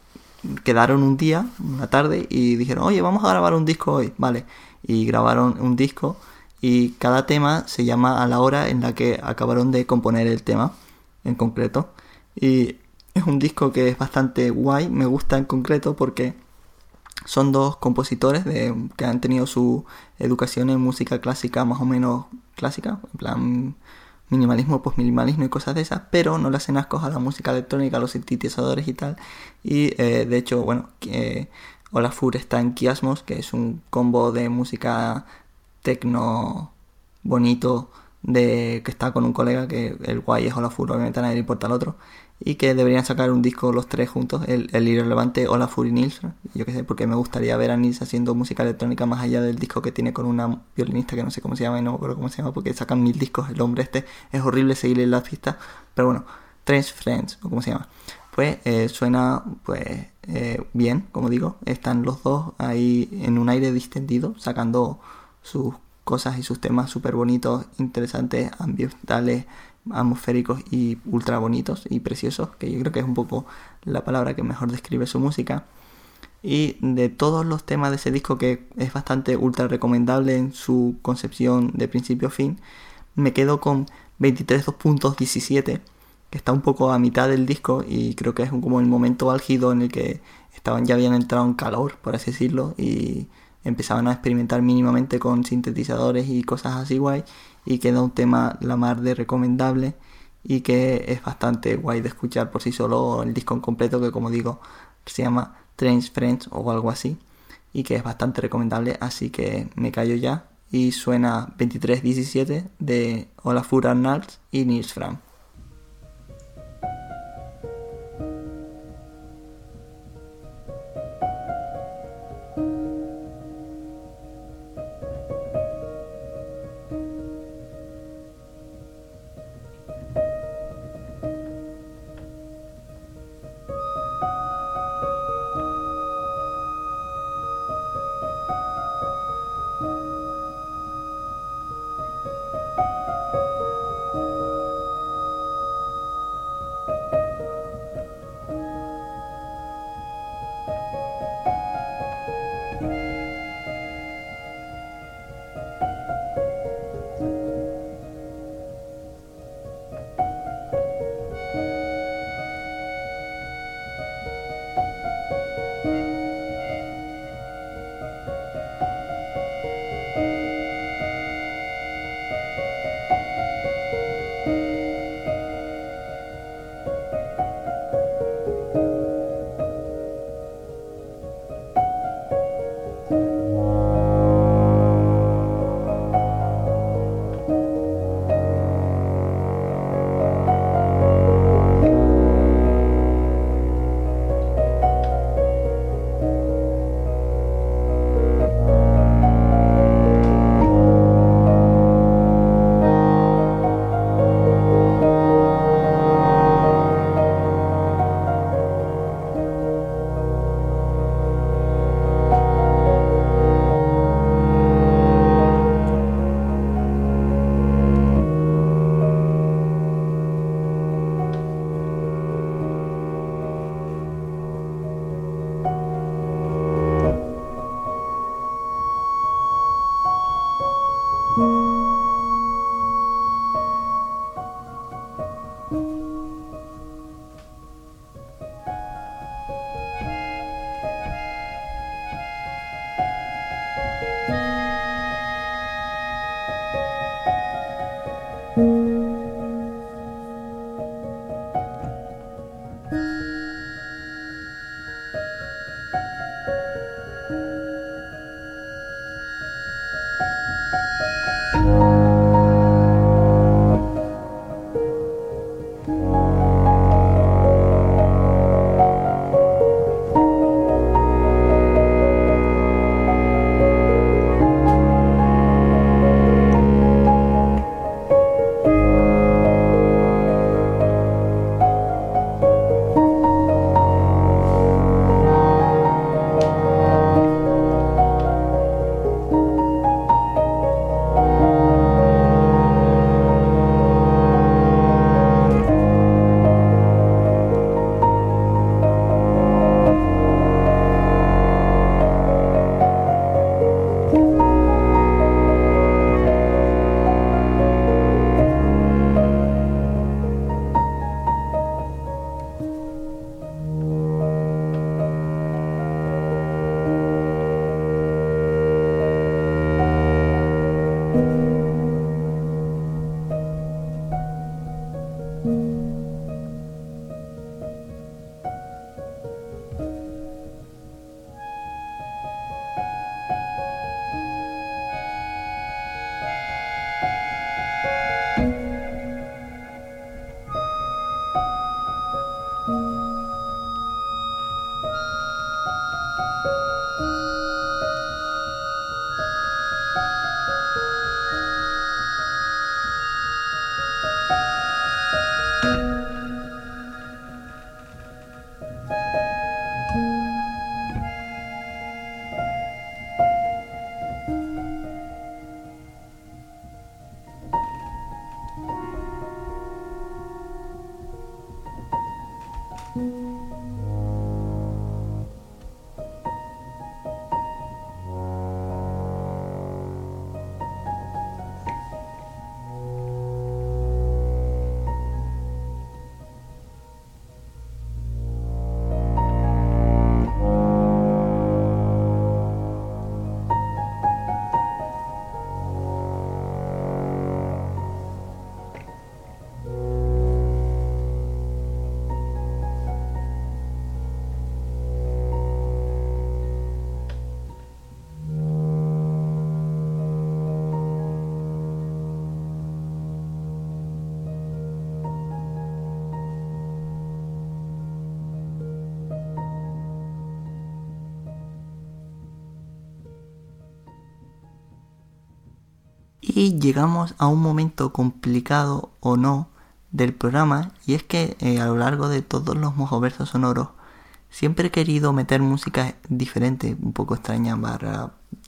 quedaron un día una tarde y dijeron oye vamos a grabar un disco hoy vale y grabaron un disco y cada tema se llama a la hora en la que acabaron de componer el tema en concreto. Y es un disco que es bastante guay, me gusta en concreto porque son dos compositores de, que han tenido su educación en música clásica más o menos clásica, en plan minimalismo, postminimalismo y cosas de esas, pero no le hacen ascos a la música electrónica, a los sintetizadores y tal. Y eh, de hecho, bueno, eh, Olafur está en Kiasmos, que es un combo de música tecno bonito de que está con un colega que el guay es Olafur, obviamente a nadie le importa el otro. Y que deberían sacar un disco los tres juntos, el, el irrelevante Olafur y Nils, yo qué sé, porque me gustaría ver a Nils haciendo música electrónica más allá del disco que tiene con una violinista que no sé cómo se llama y no me acuerdo cómo se llama porque sacan mil discos, el hombre este. Es horrible seguirle la pista, pero bueno, Tres Friends, o como se llama, pues eh, suena pues eh, bien, como digo, están los dos ahí en un aire distendido, sacando sus cosas y sus temas súper bonitos, interesantes, ambientales, atmosféricos y ultra bonitos y preciosos, que yo creo que es un poco la palabra que mejor describe su música. Y de todos los temas de ese disco, que es bastante ultra recomendable en su concepción de principio a fin, me quedo con 23.2.17, que está un poco a mitad del disco y creo que es como el momento álgido en el que estaban ya habían entrado en calor, por así decirlo, y empezaban a experimentar mínimamente con sintetizadores y cosas así guay y queda un tema la mar de recomendable y que es bastante guay de escuchar por sí solo el disco en completo que como digo se llama Trains Friends o algo así y que es bastante recomendable así que me callo ya y suena 2317 de Olafur Arnalds y Nils Fram. Y llegamos a un momento complicado o no del programa y es que eh, a lo largo de todos los mojoversos sonoros siempre he querido meter música diferente, un poco extraña,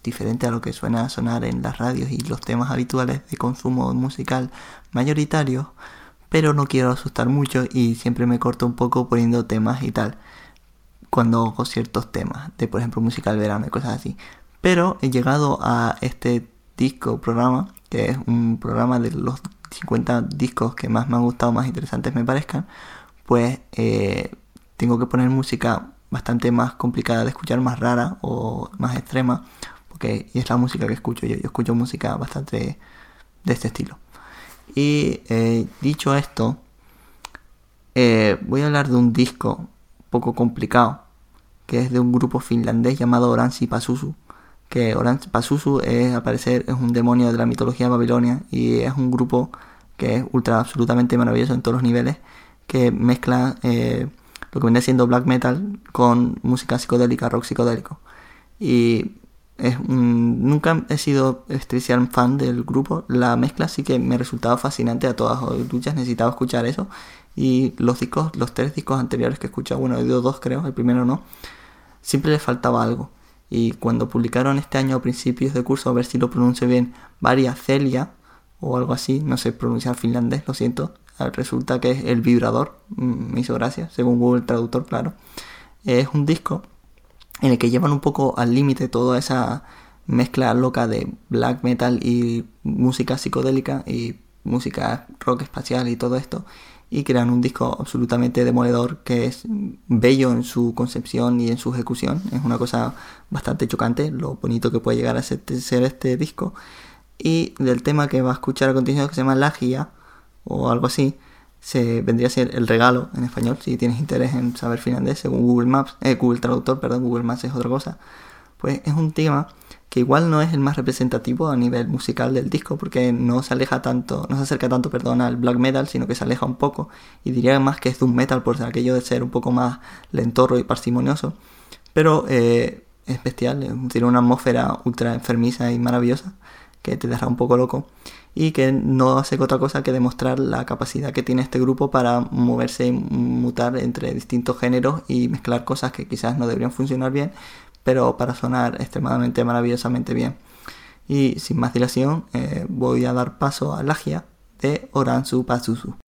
diferente a lo que suena sonar en las radios y los temas habituales de consumo musical mayoritarios, pero no quiero asustar mucho y siempre me corto un poco poniendo temas y tal cuando hago ciertos temas, de por ejemplo música del verano y cosas así. Pero he llegado a este disco programa, que es un programa de los 50 discos que más me han gustado, más interesantes me parezcan, pues eh, tengo que poner música bastante más complicada de escuchar, más rara o más extrema, porque es la música que escucho yo. Yo escucho música bastante de este estilo. Y eh, dicho esto, eh, voy a hablar de un disco poco complicado, que es de un grupo finlandés llamado Oransi Pasusu que Orange Pazuzu es, al parecer, es un demonio de la mitología babilonia y es un grupo que es ultra absolutamente maravilloso en todos los niveles, que mezcla eh, lo que viene siendo black metal con música psicodélica, rock psicodélico. Y es nunca he sido especial fan del grupo, la mezcla sí que me resultaba fascinante a todas luchas, necesitaba escuchar eso. Y los discos, los tres discos anteriores que he escuchado, bueno, he oído dos creo, el primero no, siempre le faltaba algo y cuando publicaron este año a principios de curso, a ver si lo pronuncio bien, Varia Celia o algo así, no sé pronunciar finlandés, lo siento, resulta que es el vibrador, mm, me hizo gracia, según Google Traductor, claro. Es un disco en el que llevan un poco al límite toda esa mezcla loca de black metal y música psicodélica y música rock espacial y todo esto y crean un disco absolutamente demoledor que es bello en su concepción y en su ejecución. Es una cosa bastante chocante lo bonito que puede llegar a ser, este disco. Y del tema que va a escuchar a continuación que se llama Lagia o algo así, se vendría a ser el regalo en español si tienes interés en saber finlandés según Google Maps, eh, Google Traductor, perdón, Google Maps es otra cosa. Pues es un tema que igual no es el más representativo a nivel musical del disco porque no se aleja tanto, no se acerca tanto, perdón, al black metal, sino que se aleja un poco y diría más que es un metal por aquello de ser un poco más lentorro y parsimonioso, pero eh, es bestial, tiene una atmósfera ultra enfermiza y maravillosa que te deja un poco loco y que no hace otra cosa que demostrar la capacidad que tiene este grupo para moverse y mutar entre distintos géneros y mezclar cosas que quizás no deberían funcionar bien, pero para sonar extremadamente maravillosamente bien. Y sin más dilación, eh, voy a dar paso a Lagia de Oransu Pazuzu.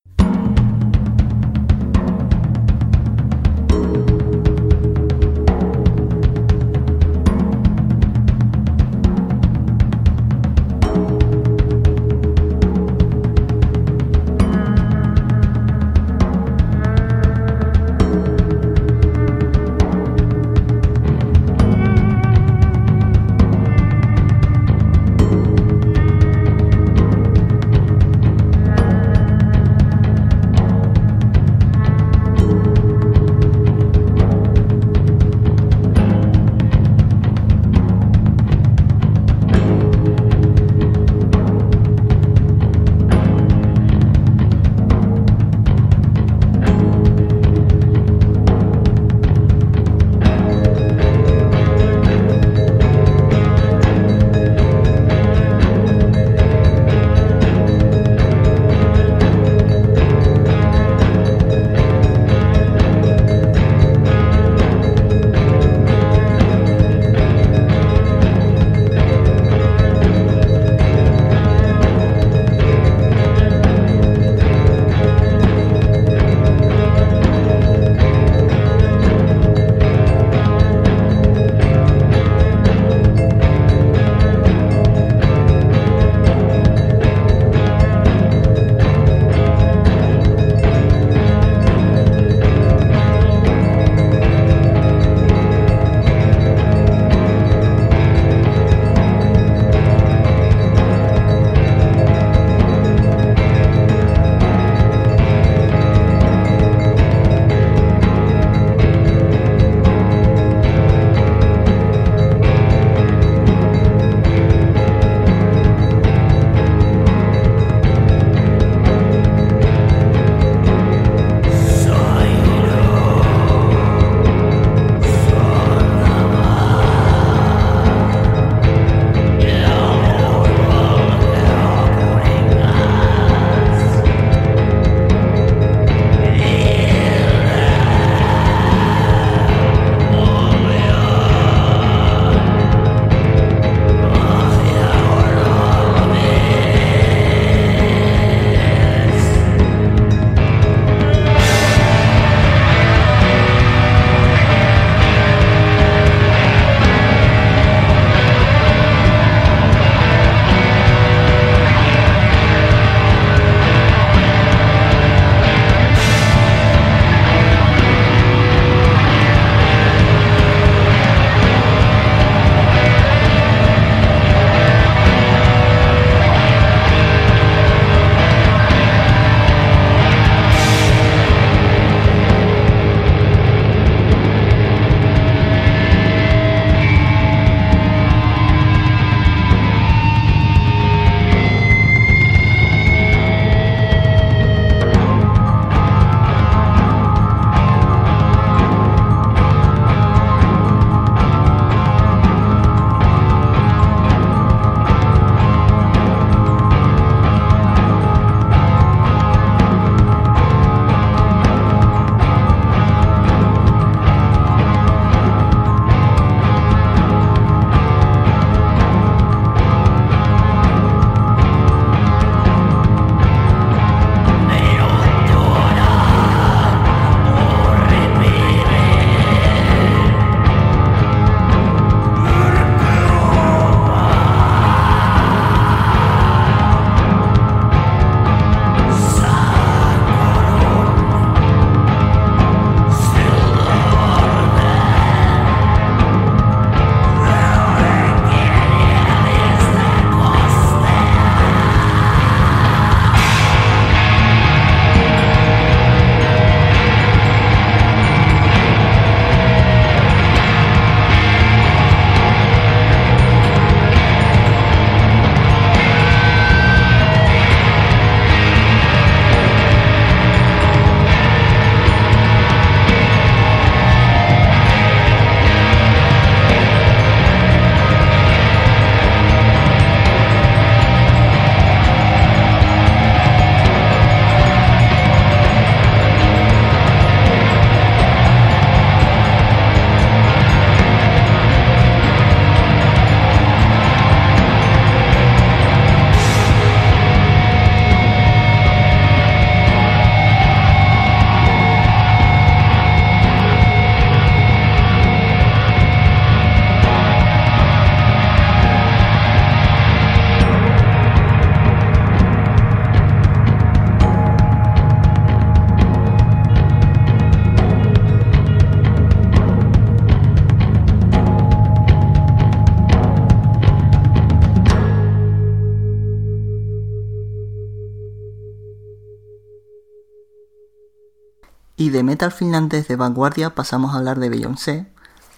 De metal finlandés de vanguardia pasamos a hablar de Beyoncé,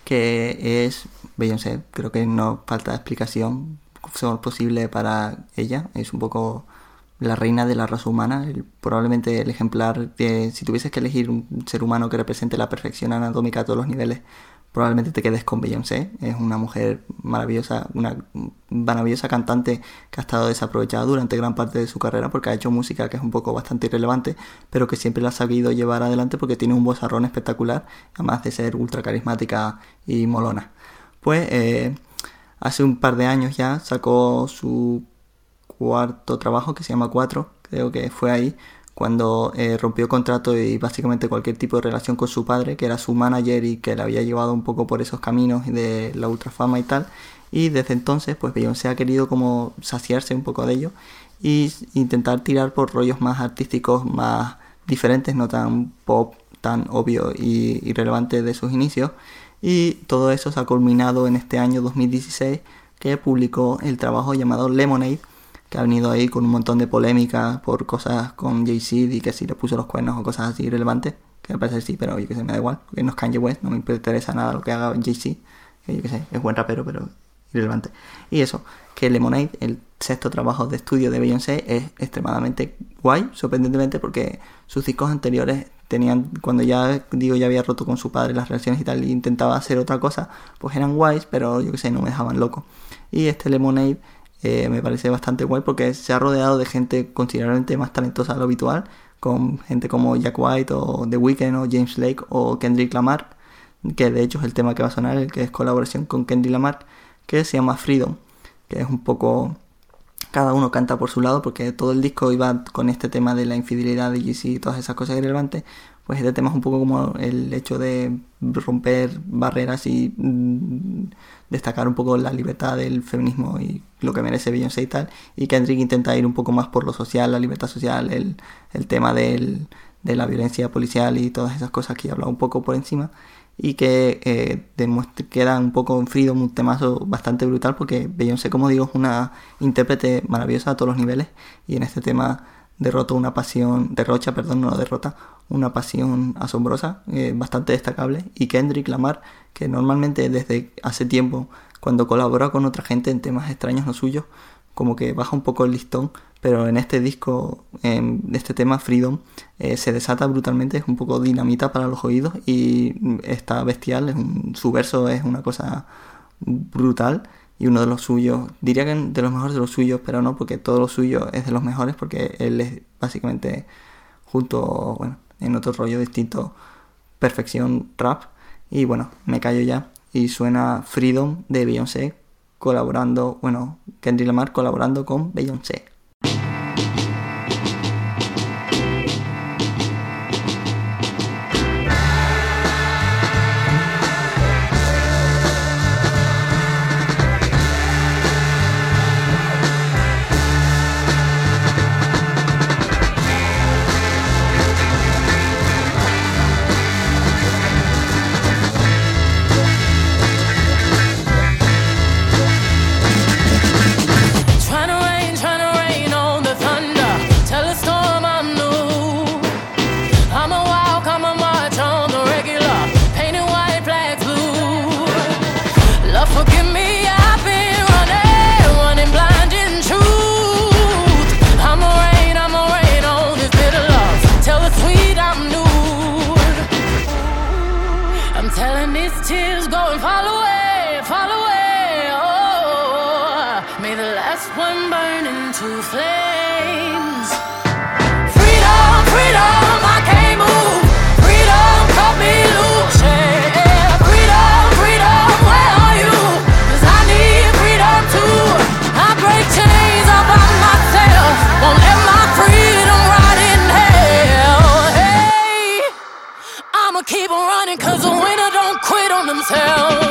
que es Beyoncé, creo que no falta explicación posible para ella, es un poco la reina de la raza humana, probablemente el ejemplar de, si tuvieses que elegir un ser humano que represente la perfección anatómica a todos los niveles, probablemente te quedes con Beyoncé, es una mujer maravillosa, una maravillosa cantante que ha estado desaprovechada durante gran parte de su carrera porque ha hecho música que es un poco bastante irrelevante, pero que siempre la ha sabido llevar adelante porque tiene un vozarrón espectacular, además de ser ultra carismática y molona. Pues eh, hace un par de años ya sacó su cuarto trabajo que se llama Cuatro, creo que fue ahí cuando eh, rompió contrato y básicamente cualquier tipo de relación con su padre, que era su manager y que le había llevado un poco por esos caminos de la ultrafama y tal. Y desde entonces, pues Beyoncé ha querido como saciarse un poco de ello y s- intentar tirar por rollos más artísticos, más diferentes, no tan pop, tan obvio y irrelevante de sus inicios. Y todo eso se ha culminado en este año 2016 que publicó el trabajo llamado Lemonade, que ha venido ahí con un montón de polémica por cosas con Jay-Z y que si le puso los cuernos o cosas así irrelevantes, que al parecer sí, pero yo que sé, me da igual, porque no es Kanye West, no me interesa nada lo que haga Jay-Z, que yo que sé, es buen rapero, pero irrelevante. Y eso, que Lemonade, el sexto trabajo de estudio de Beyoncé, es extremadamente guay, sorprendentemente, porque sus discos anteriores tenían, cuando ya, digo, ya había roto con su padre las relaciones y tal, y intentaba hacer otra cosa, pues eran guays, pero yo que sé, no me dejaban loco. Y este Lemonade eh, me parece bastante guay porque se ha rodeado de gente considerablemente más talentosa de lo habitual, con gente como Jack White o The Weeknd o James Lake o Kendrick Lamar, que de hecho es el tema que va a sonar, el que es colaboración con Kendrick Lamar, que se llama Freedom, que es un poco cada uno canta por su lado porque todo el disco iba con este tema de la infidelidad de Jay-Z y todas esas cosas irrelevantes pues este tema es un poco como el hecho de romper barreras y mm, destacar un poco la libertad del feminismo y lo que merece Beyoncé y tal y Kendrick intenta ir un poco más por lo social, la libertad social, el, el tema del, de la violencia policial y todas esas cosas que he hablado un poco por encima y que eh, queda un poco en Freedom un temazo bastante brutal porque Beyoncé como digo es una intérprete maravillosa a todos los niveles y en este tema derrota una pasión, derrocha, perdón, no derrota, una pasión asombrosa, eh, bastante destacable y Kendrick Lamar que normalmente desde hace tiempo cuando colabora con otra gente en temas extraños no suyos como que baja un poco el listón pero en este disco, en este tema Freedom, eh, se desata brutalmente, es un poco dinamita para los oídos y está bestial, su verso es una cosa brutal y uno de los suyos, diría que de los mejores de los suyos, pero no, porque todo lo suyo es de los mejores, porque él es básicamente junto, bueno, en otro rollo distinto, perfección rap. Y bueno, me callo ya y suena Freedom de Beyoncé colaborando, bueno, Kendrick Lamar colaborando con Beyoncé. Cause the winner don't quit on themselves.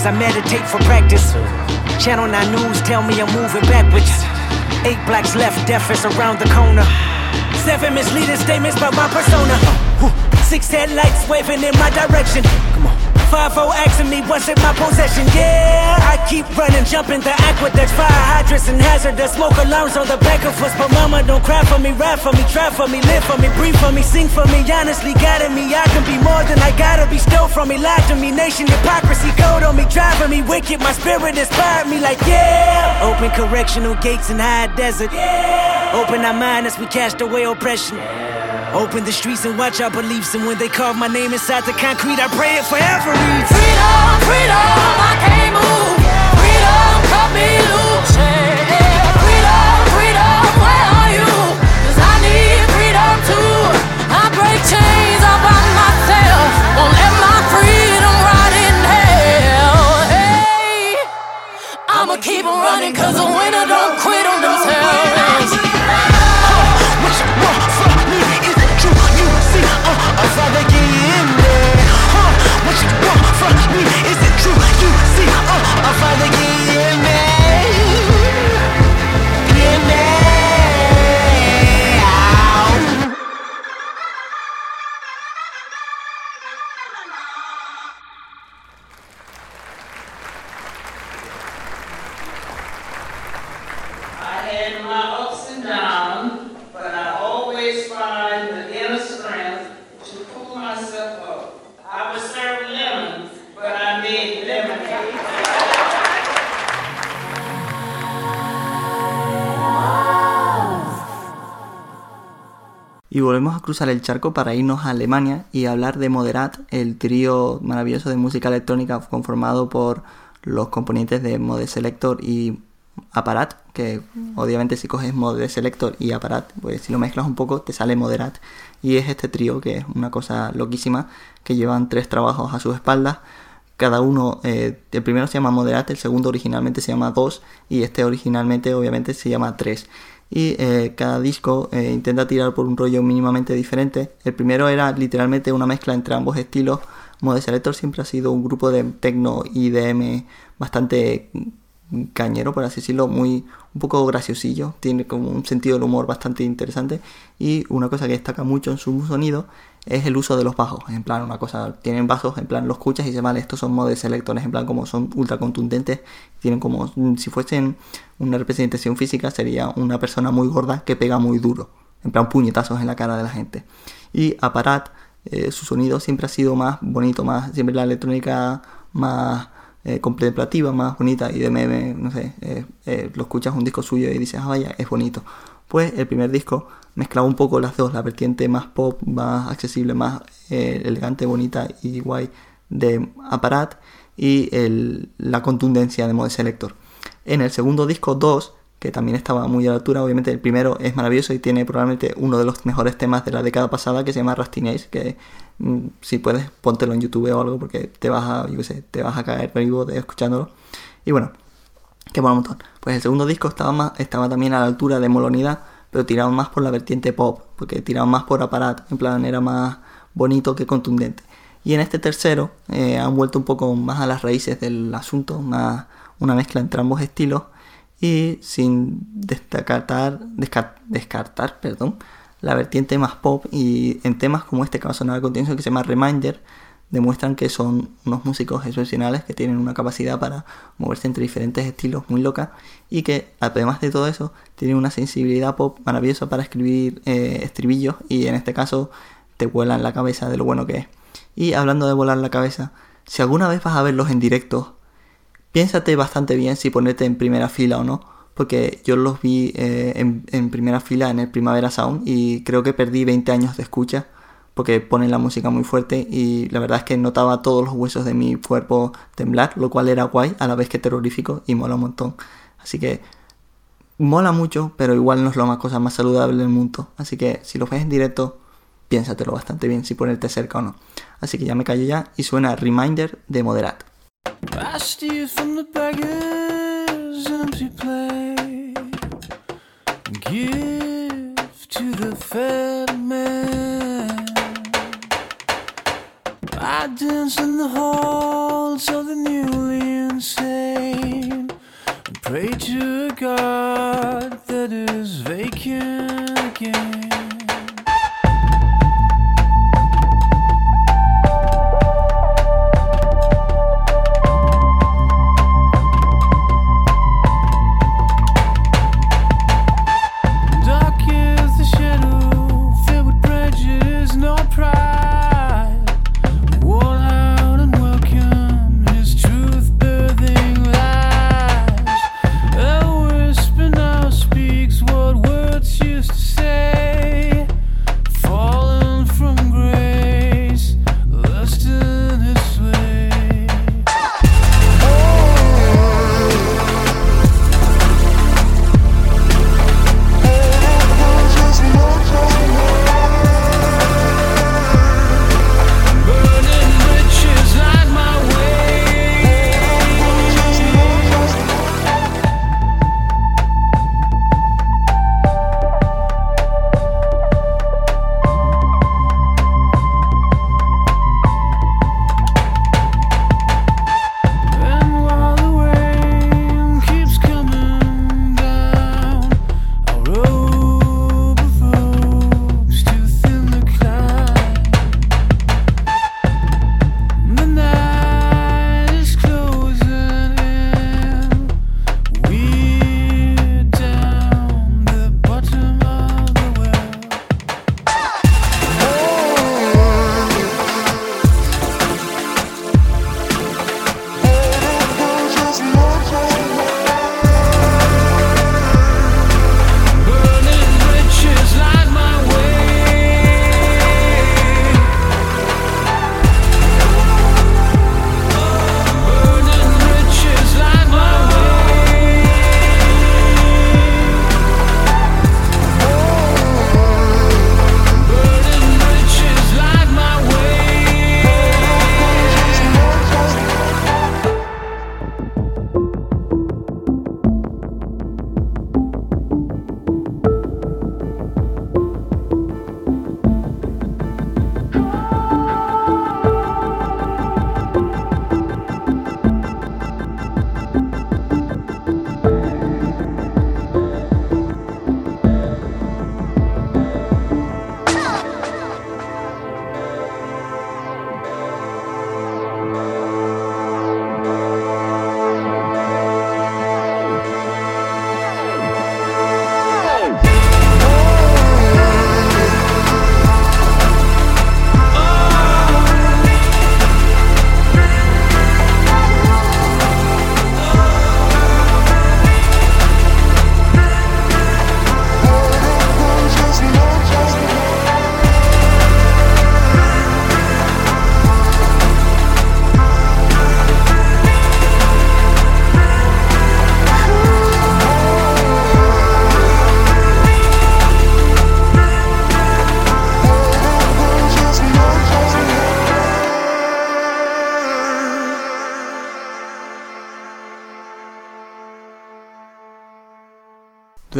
Marys, I meditate for practice. Channel 9 News tell me I'm moving backwards. Eight blacks left, deaf is around the corner. Seven misleading statements about my persona. Six headlights waving in my direction. Come on. Five O asking me what's in my possession. Yeah, I keep running, jumping the aqueducts, fire hydrants and hazardous smoke alarms on the back of us. But mama, don't cry for me, ride for me, try for me, live for me, breathe for me, sing for me. Honestly, guiding me, I can be more than I gotta be. Stole from me, lied to me, nation hypocrisy, code on me, driving me wicked. My spirit inspired me, like yeah. Open correctional gates in high desert. Yeah. Open our mind as we cast away oppression. Open the streets and watch our beliefs. And when they carve my name inside the concrete, I pray it forever. Freedom, freedom, I can't move. Volvemos a cruzar el charco para irnos a Alemania y hablar de Moderat, el trío maravilloso de música electrónica conformado por los componentes de Mode Selector y Aparat, que obviamente si coges Mode Selector y Aparat, pues si lo mezclas un poco te sale Moderat. Y es este trío que es una cosa loquísima, que llevan tres trabajos a sus espaldas. Cada uno, eh, el primero se llama Moderat, el segundo originalmente se llama 2 y este originalmente obviamente se llama 3 y eh, cada disco eh, intenta tirar por un rollo mínimamente diferente. El primero era literalmente una mezcla entre ambos estilos. Mode Selector siempre ha sido un grupo de techno y DM bastante cañero, por así decirlo, muy un poco graciosillo, tiene como un sentido del humor bastante interesante y una cosa que destaca mucho en su sonido es el uso de los bajos, en plan una cosa, tienen bajos, en plan los escuchas y se vale, estos son modes selectores, en plan como son ultra contundentes, tienen como si fuesen una representación física sería una persona muy gorda que pega muy duro, en plan puñetazos en la cara de la gente. Y Aparat, eh, su sonido siempre ha sido más bonito, más siempre la electrónica más eh, contemplativa, más bonita y de meme, no sé, eh, eh, lo escuchas un disco suyo y dices, ah, vaya, es bonito. Pues el primer disco mezclaba un poco las dos, la vertiente más pop, más accesible, más eh, elegante, bonita y guay de Aparat y el, la contundencia de Mode Selector. En el segundo disco 2, que también estaba muy a la altura, obviamente el primero es maravilloso y tiene probablemente uno de los mejores temas de la década pasada que se llama Rastinage, que si puedes póntelo en YouTube o algo porque te vas a, yo qué sé, te vas a caer vivo escuchándolo. Y bueno, que mola un montón. Pues el segundo disco estaba, más, estaba también a la altura de Molonidad, pero tiraba más por la vertiente pop, porque tiraba más por aparat, en plan era más bonito que contundente. Y en este tercero eh, han vuelto un poco más a las raíces del asunto, más una mezcla entre ambos estilos y sin destacar, descartar perdón, la vertiente más pop y en temas como este que va a sonar a continuación que se llama Reminder demuestran que son unos músicos excepcionales que tienen una capacidad para moverse entre diferentes estilos muy loca y que además de todo eso tienen una sensibilidad pop maravillosa para escribir eh, estribillos y en este caso te vuelan la cabeza de lo bueno que es. Y hablando de volar la cabeza, si alguna vez vas a verlos en directo, piénsate bastante bien si ponerte en primera fila o no, porque yo los vi eh, en, primera fila en el Primavera Sound y creo que perdí 20 años de escucha porque ponen la música muy fuerte y la verdad es que notaba todos los huesos de mi cuerpo temblar, lo cual era guay a la vez que terrorífico y mola un montón. Así que mola mucho, pero igual no es la cosa más saludable del mundo. Así que si lo ves en directo, piénsatelo bastante bien si ponerte cerca o no. Así que ya me callo ya y suena Reminder de Moderat. Beggar's empty plate give to the fat man. I dance in the halls of the newly insane and pray to a God that is vacant.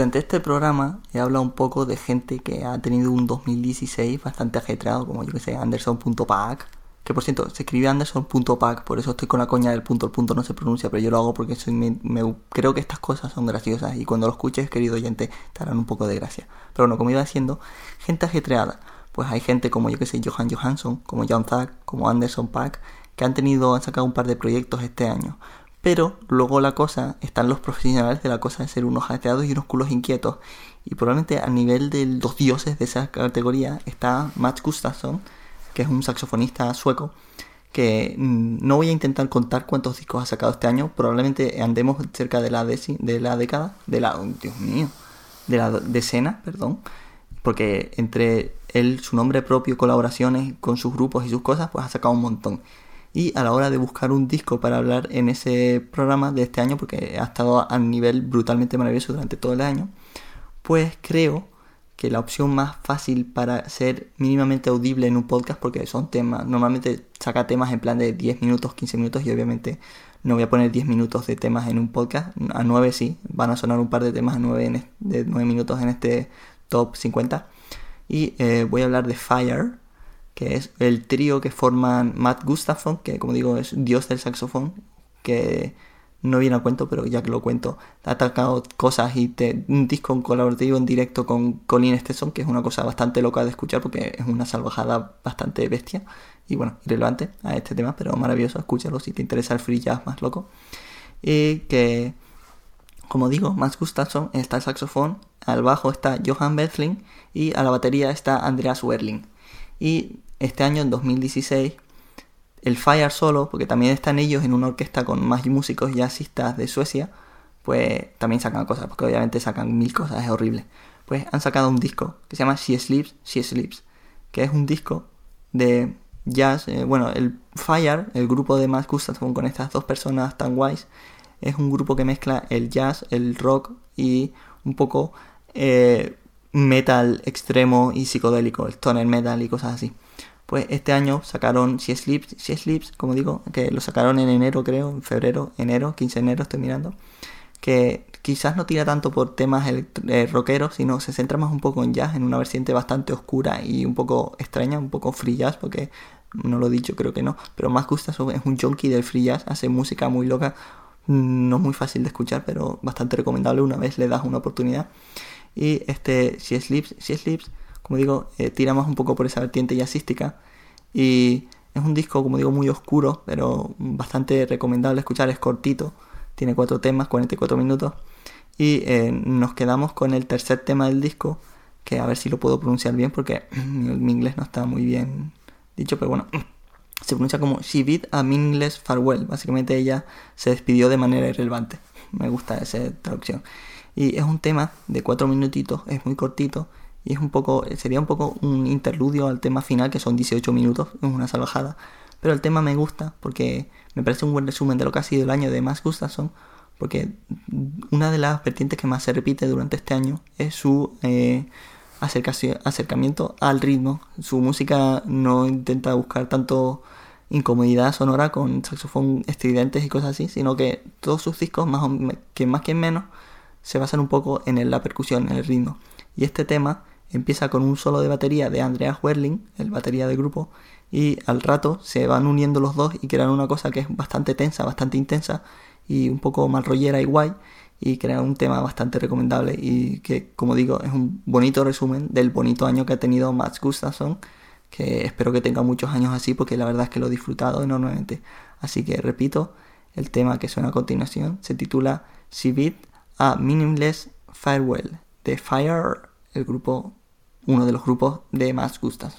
Durante este programa he hablado un poco de gente que ha tenido un 2016 bastante ajetreado, como yo que sé, Anderson.pac, que por cierto, se escribe Anderson.pac, por eso estoy con la coña del punto, el punto no se pronuncia, pero yo lo hago porque me- creo que estas cosas son graciosas y cuando lo escuches, querido oyente, te harán un poco de gracia. Pero bueno, como iba diciendo, gente ajetreada, pues hay gente como yo que sé, Johan Johansson, como John Zack, como Anderson Pack, que han tenido, han sacado un par de proyectos este año. Pero luego la cosa, están los profesionales de la cosa de ser unos ajetreados y unos culos inquietos. Y probablemente a nivel de los dioses de esa categoría está Mats Gustafsson, que es un saxofonista sueco, que mm, no voy a intentar contar cuántos discos ha sacado este año, probablemente andemos cerca de la, deci- de la década, de la, oh, Dios mío, de la decena, perdón, porque entre él, su nombre propio, colaboraciones con sus grupos y sus cosas, pues ha sacado un montón. Y a la hora de buscar un disco para hablar en ese programa de este año, porque ha estado a nivel brutalmente maravilloso durante todo el año, pues creo que la opción más fácil para ser mínimamente audible en un podcast, porque son temas, normalmente saca temas en plan de 10 minutos, 15 minutos, y obviamente no voy a poner 10 minutos de temas en un podcast, a 9 sí, van a sonar un par de temas a 9 de 9 minutos en este top 50. Y eh, voy a hablar de Fire, que es el trío que forman Matt Gustafson, que como digo es dios del saxofón, que no viene a cuento, pero ya que lo cuento, ha atacado cosas y te, un disco colaborativo en directo con Colin Stetson, que es una cosa bastante loca de escuchar porque es una salvajada bastante bestia y bueno, irrelevante a este tema, pero maravilloso, escúchalo si te interesa el free jazz más loco. Y que, como digo, Max Gustafsson está el saxofón, al bajo está Johan Bethling y a la batería está Andreas Werling. Y este año, en 2016, el Fire solo, porque también están ellos en una orquesta con más músicos jazzistas de Suecia, pues también sacan cosas, porque obviamente sacan mil cosas, es horrible. Pues han sacado un disco que se llama She Sleeps, She Sleeps, que es un disco de jazz, eh, bueno, el Fire, el grupo de Max Gustafsson con estas dos personas tan guays, es un grupo que mezcla el jazz, el rock y un poco eh, metal extremo y psicodélico, el stoner metal y cosas así pues este año sacaron Si Sleeps, Si Sleeps, como digo, que lo sacaron en enero creo, en febrero, enero, 15 de enero estoy mirando, que quizás no tira tanto por temas eh, rockeros, sino se centra más un poco en jazz, en una vertiente bastante oscura y un poco extraña, un poco free jazz, porque no lo he dicho, creo que no, pero más gusta es un junkie del free jazz, hace música muy loca, no muy fácil de escuchar, pero bastante recomendable una vez le das una oportunidad. Y este, si Sleeps, Si Sleeps, como digo, eh, tira más un poco por esa vertiente jazzística. Y es un disco, como digo, muy oscuro, pero bastante recomendable escuchar. Es cortito, tiene cuatro temas, 44 minutos. Y eh, nos quedamos con el tercer tema del disco, que a ver si lo puedo pronunciar bien, porque mi, inglés no está muy bien dicho, pero bueno, se pronuncia como She Bid a Meaningless Farewell. Básicamente ella se despidió de manera irrelevante. Me gusta esa traducción. Y es un tema de cuatro minutitos, es muy cortito y es un poco, sería un poco un interludio al tema final, que son 18 minutos, es una salvajada. Pero el tema me gusta porque me parece un buen resumen de lo que ha sido el año de Max Gustafsson, porque una de las vertientes que más se repite durante este año es su eh, acercamiento al ritmo. Su música no intenta buscar tanto incomodidad sonora con saxofón estridentes y cosas así, sino que todos sus discos, más que más que menos, se basan un poco en la percusión, en el ritmo. Y este tema empieza con un solo de batería de Andreas Werling, el batería del grupo, y al rato se van uniendo los dos y crean una cosa que es bastante tensa, bastante intensa y un poco mal rollera y guay y crean un tema bastante recomendable y que como digo es un bonito resumen del bonito año que ha tenido Max Gustafsson que espero que tenga muchos años así porque la verdad es que lo he disfrutado enormemente. Así que repito el tema que suena a continuación se titula Beat a Meaningless Farewell de Fire el grupo uno de los grupos de más gustas.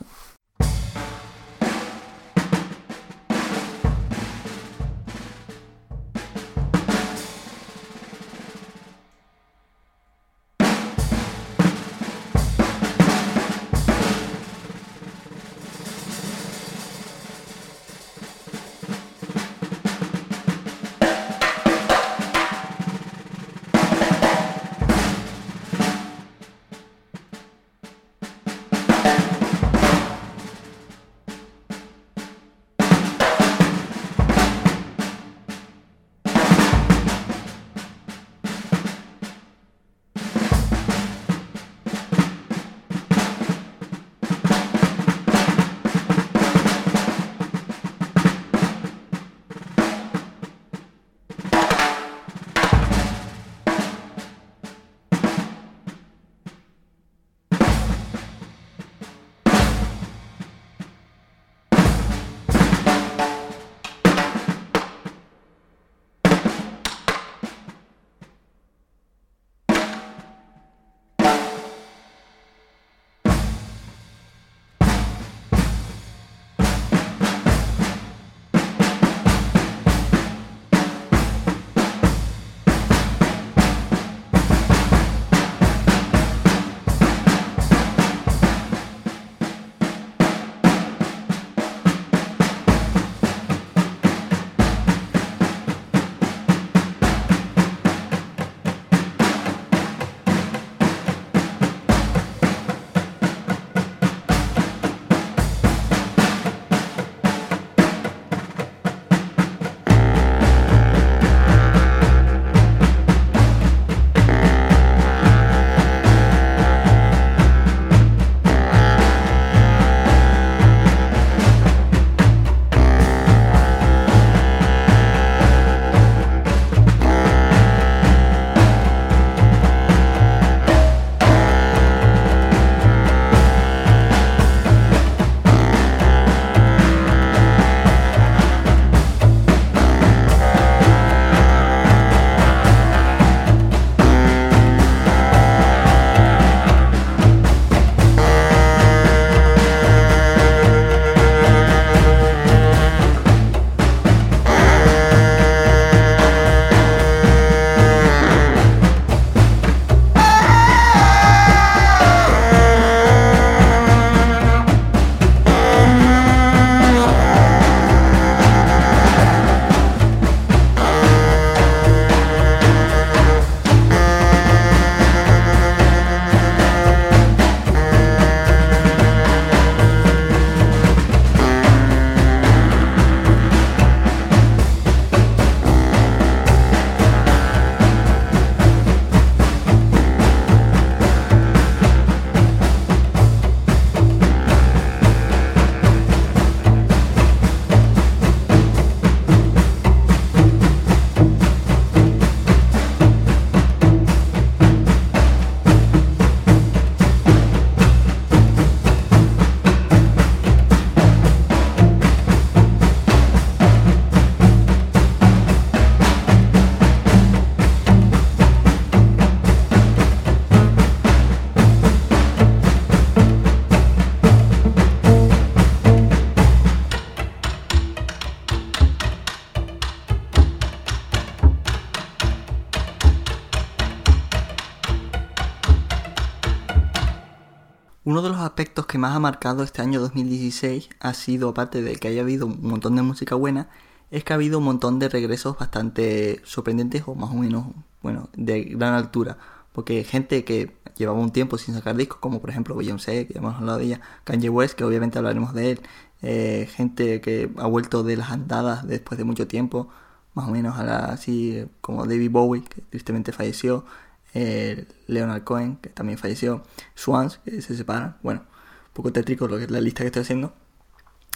Aspectos que más ha marcado este año 2016 ha sido, aparte de que haya habido un montón de música buena, es que ha habido un montón de regresos bastante sorprendentes o más o menos, bueno, de gran altura. Porque gente que llevaba un tiempo sin sacar discos, como por ejemplo Beyoncé, que ya hemos hablado de ella, Kanye West, que obviamente hablaremos de él, eh, gente que ha vuelto de las andadas después de mucho tiempo, más o menos así como David Bowie, que tristemente falleció, eh, Leonard Cohen, que también falleció, Swans, que se separan, bueno, un poco tétrico lo que es la lista que estoy haciendo.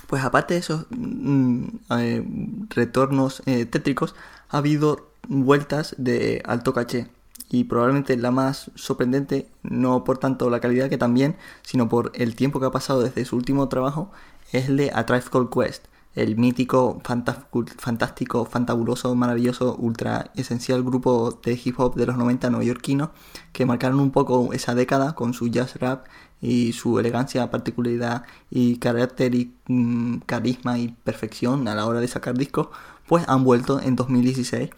Pues aparte de esos mm, eh, retornos eh, tétricos, ha habido vueltas de alto caché. Y probablemente la más sorprendente, no por tanto la calidad que también, sino por el tiempo que ha pasado desde su último trabajo, es el de A Tribe Called Quest el mítico, fantástico, fantabuloso, maravilloso, ultra esencial grupo de hip hop de los 90 neoyorquinos que marcaron un poco esa década con su jazz rap y su elegancia, particularidad y carácter y mm, carisma y perfección a la hora de sacar discos, pues han vuelto en 2016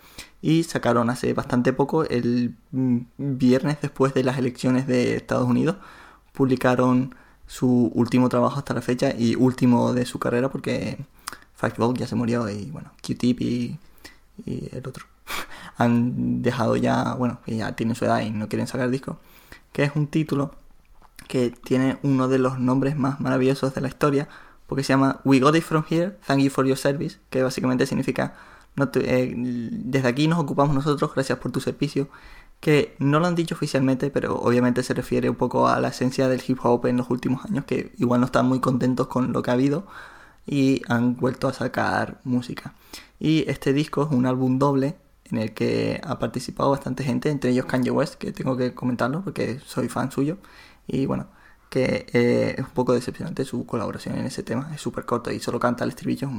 y sacaron hace bastante poco, el mm, viernes después de las elecciones de Estados Unidos, publicaron su último trabajo hasta la fecha y último de su carrera porque Five Dog ya se murió y bueno, Q-Tip y, el otro. Han dejado ya, bueno, ya tienen su edad y no quieren sacar disco, que es un título que tiene uno de los nombres más maravillosos de la historia porque se llama We Got It From Here, Thank You For Your Service, que básicamente significa eh, desde aquí nos ocupamos nosotros, gracias por tu servicio que no lo han dicho oficialmente, pero obviamente se refiere un poco a la esencia del hip hop en los últimos años, que igual no están muy contentos con lo que ha habido y han vuelto a sacar música. Y este disco es un álbum doble en el que ha participado bastante gente, entre ellos Kanye West, que tengo que comentarlo porque soy fan suyo. Y bueno, que eh, es un poco decepcionante su colaboración en ese tema, es súper corto y solo canta el estribillo.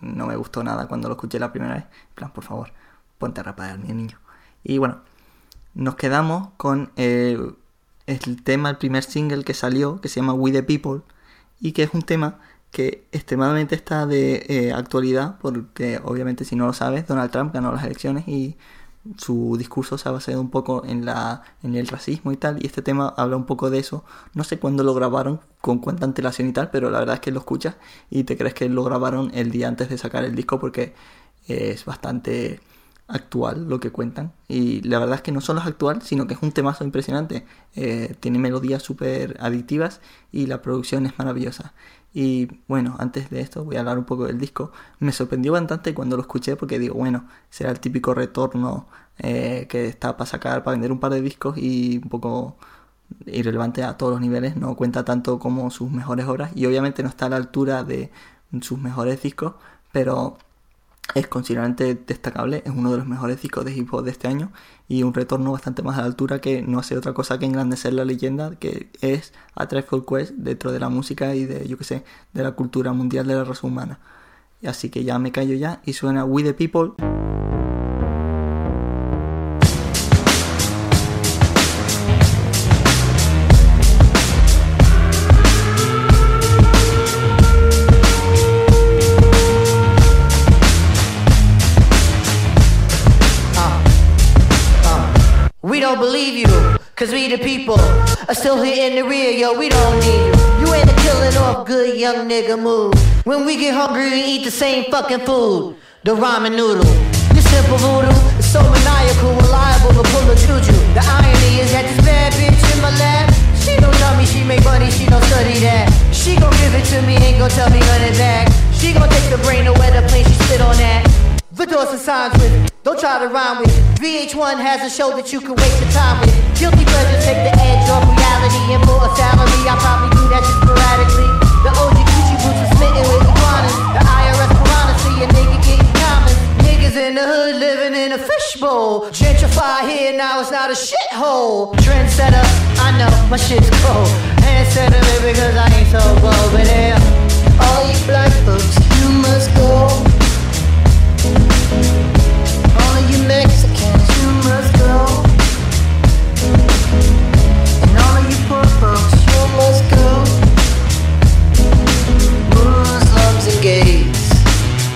No me gustó nada cuando lo escuché la primera vez. En plan, por favor, ponte a rapar, mi niño. Y bueno, nos quedamos con el tema, el primer single que salió, que se llama We the People, y que es un tema que extremadamente está de eh, actualidad, porque obviamente si no lo sabes, Donald Trump ganó las elecciones y su discurso se ha basado un poco en, la, en el racismo y tal, y este tema habla un poco de eso. No sé cuándo lo grabaron, con cuánta antelación y tal, pero la verdad es que lo escuchas y te crees que lo grabaron el día antes de sacar el disco porque es bastante actual lo que cuentan. Y la verdad es que no solo es actual, sino que es un temazo impresionante. Eh, tiene melodías súper adictivas y la producción es maravillosa. Y bueno, antes de esto voy a hablar un poco del disco. Me sorprendió bastante cuando lo escuché porque digo, bueno, será el típico retorno eh, que está para sacar, para vender un par de discos y un poco irrelevante a todos los niveles. No cuenta tanto como sus mejores obras y obviamente no está a la altura de sus mejores discos, pero es considerablemente destacable, es uno de los mejores discos de hip hop de este año y un retorno bastante más a la altura que no hace otra cosa que engrandecer la leyenda que es A Tribe Quest dentro de la música y de, yo que sé, de la cultura mundial de la raza humana. Así que ya me callo ya y suena We the People. Cause we the people are still here in the rear, yo, we don't need you. You ain't a killing off good young nigga move. When we get hungry, we eat the same fucking food. The ramen noodle. You simple voodoo, it's so maniacal, reliable to pull a juju. The irony is that this bad bitch in my lap, she don't tell me she make money, she don't study that. She gon' give it to me, ain't gon' tell me of that. She gon' take the brain away the plane, she spit on that. The doors and signs with it. Don't try to rhyme with it. VH1 has a show that you can waste your time with. Guilty pleasures take the edge off reality. And for a salary, I probably do that sporadically. The OG Gucci boots are smitten with iguanas. The IRS piranha see a nigga getting common. Niggas in the hood living in a fishbowl. Gentrify here, now it's not a shithole. Trendsetter, I know my shit's cold. Handsetter, because I ain't so bold. But yeah, all you black folks, you must go.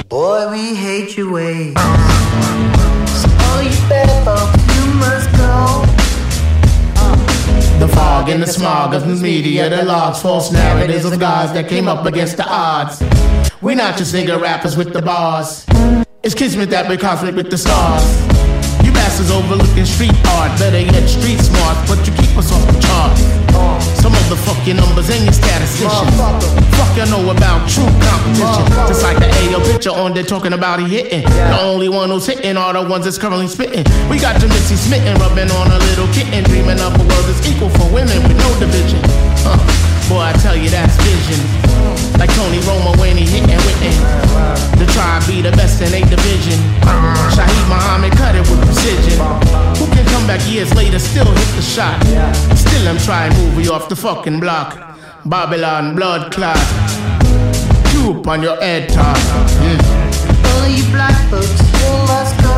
Boy, we hate your ways. So all you oh, bad folks, you must go. The fog and the smog of the media, the logs, false narratives of gods that came up against the odds. We're not just nigga rappers with the bars. It's kismet that we cosmic with the stars. You bastards overlooking street art, better yet street smart, but you keep us off the chart. Some of the fucking numbers and your statisticians. Fuck you know about true competition. Just like the AO picture on there talking about he hitting. The only one who's hitting are the ones that's currently spitting. We got your Missy smitten, rubbing on a little kitten, dreaming up a world that's equal for women with no division. Huh. Boy, I tell you that's vision. Like Tony Romo when he hitting Whitney. The tribe be the best in a division. Shaheed Muhammad cut it with precision. Back years later, still hit the shot? Still I'm trying to move you off the fucking block. Babylon blood clot. Droop on your head top. Mm. All you black folks, you must go.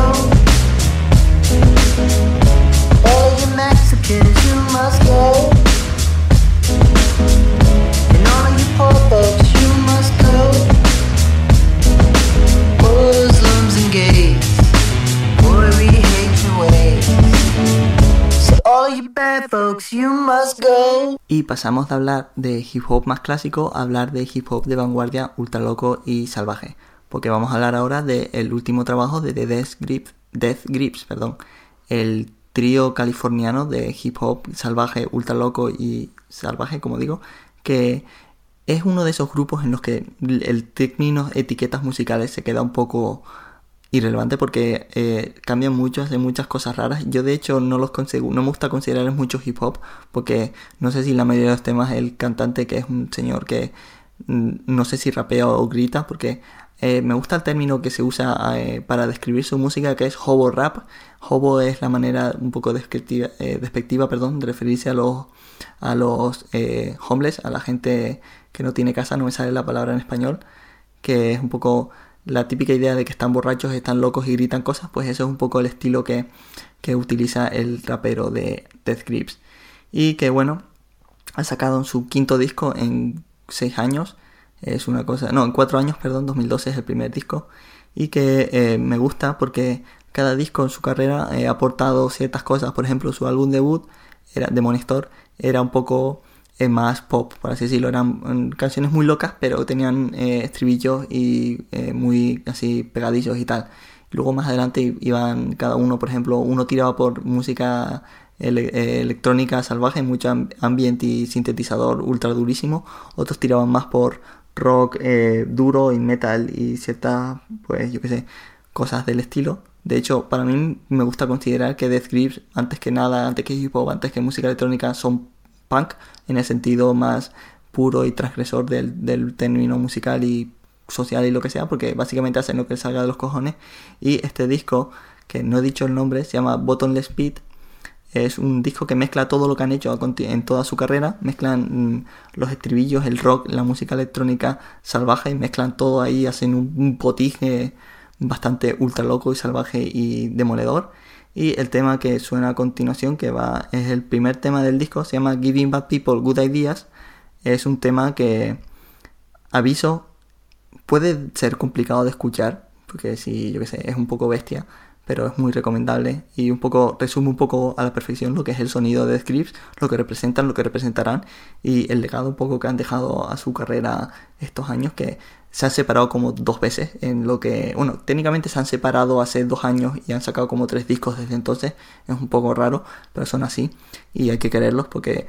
All you Mexicans, you must go. You must go. Y pasamos de hablar de hip hop más clásico a hablar de hip hop de vanguardia ultra loco y salvaje. Porque vamos a hablar ahora del último trabajo de The Death Grips, Death Grips perdón, el trío californiano de hip hop salvaje, ultra loco y salvaje, como digo, que es uno de esos grupos en los que el término etiquetas musicales se queda un poco irrelevante porque eh, cambian mucho, hacen muchas cosas raras. Yo de hecho no los consigo, no me gusta considerar mucho hip hop porque no sé si la mayoría de los temas el cantante que es un señor que mm, no sé si rapea o grita porque eh, me gusta el término que se usa eh, para describir su música que es hobo rap. Hobo es la manera un poco despectiva, eh, despectiva perdón, de referirse a los, a los eh, homeless, a la gente que no tiene casa, no me sale la palabra en español, que es un poco la típica idea de que están borrachos, están locos y gritan cosas, pues eso es un poco el estilo que, que utiliza el rapero de Death Grips. Y que bueno, ha sacado su quinto disco en seis años. Es una cosa, no, en cuatro años, perdón, 2012 es el primer disco. Y que eh, me gusta porque cada disco en su carrera eh, ha aportado ciertas cosas. Por ejemplo, su álbum debut, era Demon Store, era un poco eh, más pop, por así decirlo. Eran mm, canciones muy locas, pero tenían eh, estribillos y eh, muy así pegadillos y tal. Luego más adelante iban cada uno, por ejemplo, uno tiraba por música eh, electrónica salvaje, mucho amb- ambiente y sintetizador ultra durísimo. Otros tiraban más por rock duro y metal y ciertas, pues yo qué sé, cosas del estilo. De hecho, para mí me gusta considerar que Death Grips, antes que nada, antes que hip hop, antes que música electrónica, son punk en el sentido más puro y transgresor del, término musical y social y lo que sea, porque básicamente hacen lo que les salga de los cojones. Y este disco, que no he dicho el nombre, se llama Bottomless Pit. Es un disco que mezcla todo lo que han hecho en toda su carrera. Mezclan mm, los estribillos, el rock, la música electrónica salvaje y mezclan todo ahí, hacen un, potige bastante ultra loco y salvaje y demoledor. Y el tema que suena a continuación, que va, es el primer tema del disco, se llama Giving Bad People Good Ideas. Es un tema que, aviso, puede ser complicado de escuchar, porque si, yo qué sé, es un poco bestia, pero es muy recomendable y un poco resume un poco a la perfección lo que es el sonido de Scripps, lo que representan, lo que representarán y el legado un poco que han dejado a su carrera estos años que se han separado como dos veces en lo que, bueno, técnicamente se han separado hace dos años y han sacado como tres discos desde entonces, es un poco raro, pero son así y hay que quererlos porque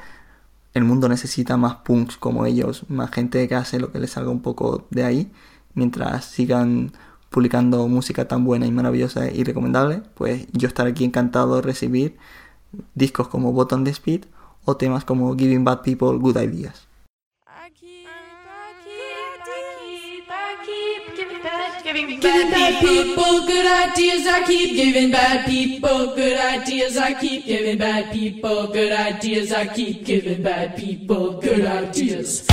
el mundo necesita más punks como ellos, más gente que hace lo que les salga un poco de ahí, mientras sigan publicando música tan buena y maravillosa y recomendable, pues yo estaré aquí encantado de recibir discos como Bottom the Speed o temas como Giving Bad People Good Ideas. Giving bad people good ideas. I keep giving bad people good ideas. I keep giving bad people good ideas. I keep giving bad people good ideas.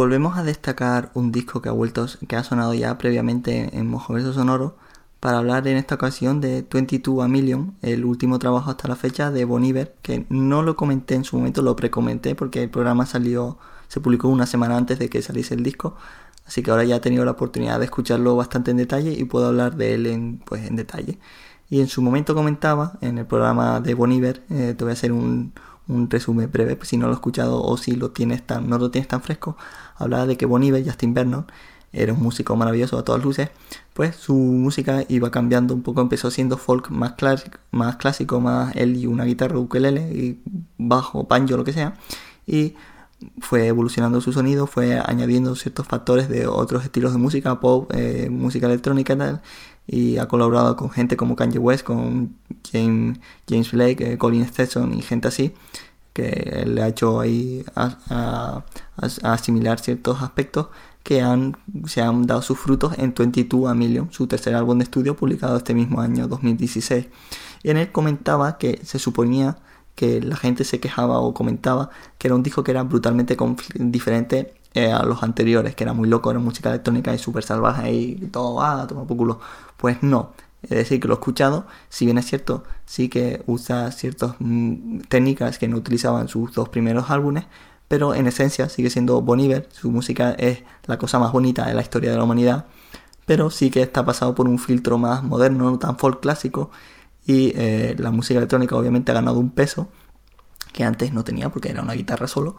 Volvemos a destacar un disco que ha vuelto, que ha sonado ya previamente en Mojoverso Sonoro, para hablar en esta ocasión de 22 a Million, el último trabajo hasta la fecha de Boniver, que no lo comenté en su momento, lo precomenté porque el programa salió, se publicó una semana antes de que saliese el disco, así que ahora ya he tenido la oportunidad de escucharlo bastante en detalle y puedo hablar de él en, pues, en detalle. Y en su momento comentaba en el programa de Boniver, eh, te voy a hacer un, un resumen breve, si no lo he escuchado o si lo tienes tan, no lo tienes tan fresco, hablaba de que Boniver, Justin Vernon, era un músico maravilloso a todas luces, pues su música iba cambiando un poco, empezó siendo folk más clásico, más, él y una guitarra ukelele y bajo, banjo, lo que sea, y fue evolucionando su sonido, fue añadiendo ciertos factores de otros estilos de música, pop, eh, música electrónica y tal, y ha colaborado con gente como Kanye West, con James, James Blake, eh, Colin Stetson y gente así, que le ha hecho ahí a, asimilar ciertos aspectos que han, se han dado sus frutos en 22 a Million, su tercer álbum de estudio publicado este mismo año 2016. Y en él comentaba que se suponía que la gente se quejaba o comentaba que era un disco que era brutalmente diferente eh, a los anteriores, que era muy loco, era música electrónica y súper salvaje y todo, ah, toma por culo. Pues no, es decir, que lo he escuchado, si bien es cierto, sí que usa ciertas mm, técnicas que no utilizaban sus dos primeros álbumes, pero en esencia sigue siendo Boniver, su música es la cosa más bonita de la historia de la humanidad, pero sí que está pasado por un filtro más moderno, no tan folk clásico, y eh, la música electrónica obviamente ha ganado un peso que antes no tenía porque era una guitarra solo,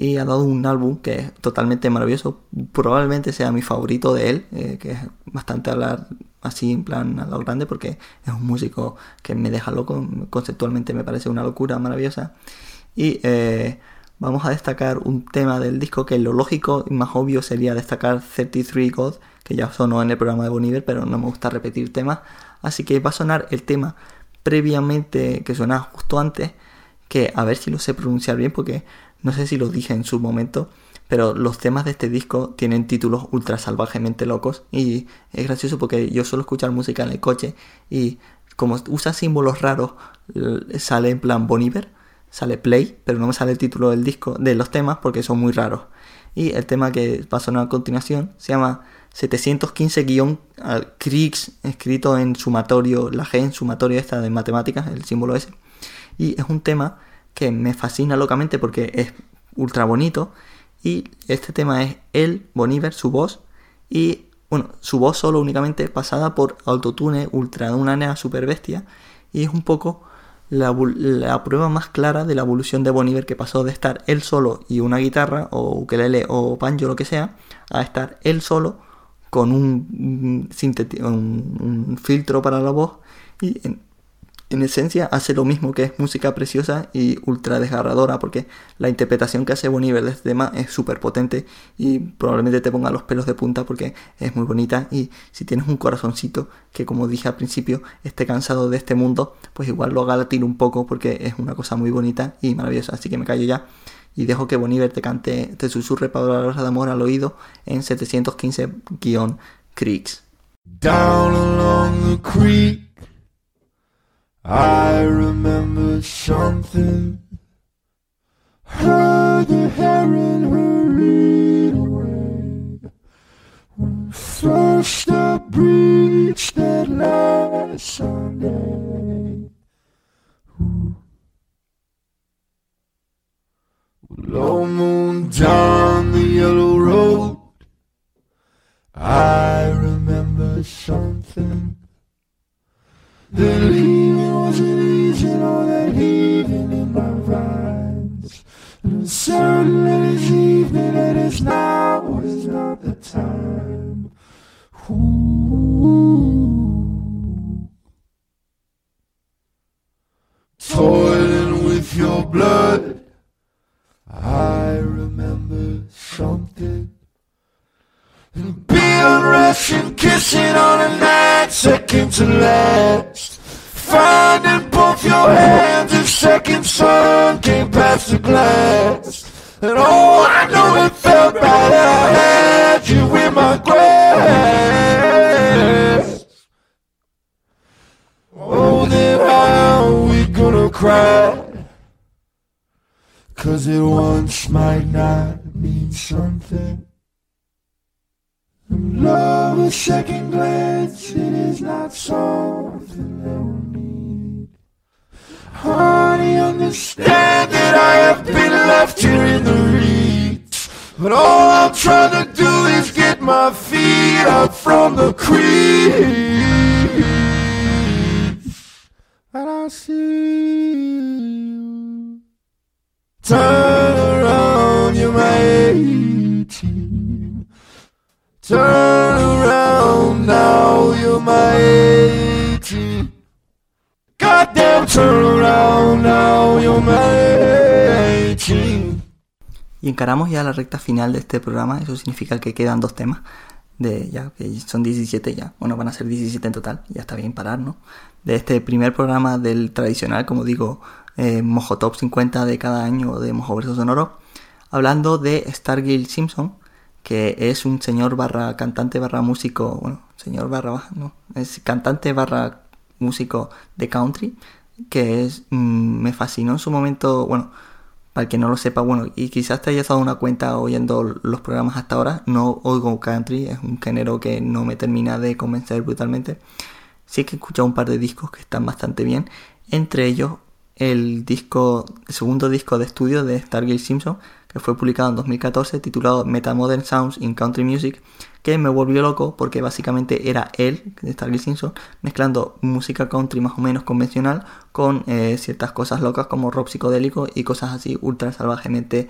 y ha dado un álbum que es totalmente maravilloso, probablemente sea mi favorito de él, eh, que es bastante hablar así en plan a lo grande porque es un músico que me deja loco, conceptualmente me parece una locura maravillosa, y... Eh, vamos a destacar un tema del disco que lo lógico y más obvio sería destacar 33 God, que ya sonó en el programa de Boniver, pero no me gusta repetir temas. Así que va a sonar el tema previamente, que suena justo antes, que a ver si lo sé pronunciar bien, porque no sé si lo dije en su momento, pero los temas de este disco tienen títulos ultra salvajemente locos y es gracioso porque yo suelo escuchar música en el coche y como usa símbolos raros sale en plan Boniver sale play, pero no me sale el título del disco, de los temas, porque son muy raros. Y el tema que va a sonar a continuación se llama 715-Kriegs, escrito en sumatorio, la G en sumatorio esta de matemáticas, el símbolo ese. Y es un tema que me fascina locamente porque es ultra bonito. Y este tema es el Boniver, su voz, y bueno, su voz solo únicamente pasada por autotune ultra de una nea super bestia. Y es un poco la, prueba más clara de la evolución de Boniver que pasó de estar él solo y una guitarra o ukelele o banjo lo que sea a estar él solo con un, un filtro para la voz y en esencia hace lo mismo que es música preciosa y ultra desgarradora porque la interpretación que hace Boniver de este tema es súper potente y probablemente te ponga los pelos de punta porque es muy bonita y si tienes un corazoncito que como dije al principio esté cansado de este mundo pues igual lo haga latir un poco porque es una cosa muy bonita y maravillosa así que me callo ya y dejo que Boniver te cante, te susurre palabras de amor al oído en 715-Creeks. Down along the creek I remember something. Heard the heron hurried away. When first I breached that last Sunday. Low moon down the yellow road. I remember something that he wasn't easy on that heaving in my rhymes. And I'm certain that it's evening and it's now is not the time. Toiling with your blood, Russian kissing on a night second to last. Finding both your hands if second sun came past the glass. And oh, I know it felt right. I had you in my grasp. Oh, then how we gonna cry? Cause it once might not mean something. Love a second glance, it is not something that we need. Honey, understand that I have been left here in the reeds. But all I'm trying to do is get my feet up from the creek. And I see you. Turn around, my 18. Turn around, now you're my 18. Goddamn, turn around, now you're my 18. Y encaramos ya la recta final de este programa, eso significa que quedan dos temas, de ya que son 17 ya, bueno, van a ser 17 en total, ya está bien parar, ¿no? De este primer programa del tradicional, como digo, eh, Mojo Top 50 de cada año de Mojo Verso Sonoro, hablando de Stargill Simpson, que es un señor barra cantante barra músico, bueno, señor barra, no, es cantante barra músico de country, que es, mm, me fascinó en su momento, bueno, para el que no lo sepa, bueno, y quizás te hayas dado una cuenta oyendo los programas hasta ahora, no oigo country, es un género que no me termina de convencer brutalmente. Sí que he escuchado un par de discos que están bastante bien, entre ellos el disco, el segundo disco de estudio de Stargate Simpson, que fue publicado en 2014, titulado Meta Modern Sounds in Country Music, que me volvió loco porque básicamente era él, Stargate Simpson, mezclando música country más o menos convencional con eh, ciertas cosas locas como rock psicodélico y cosas así ultra salvajemente,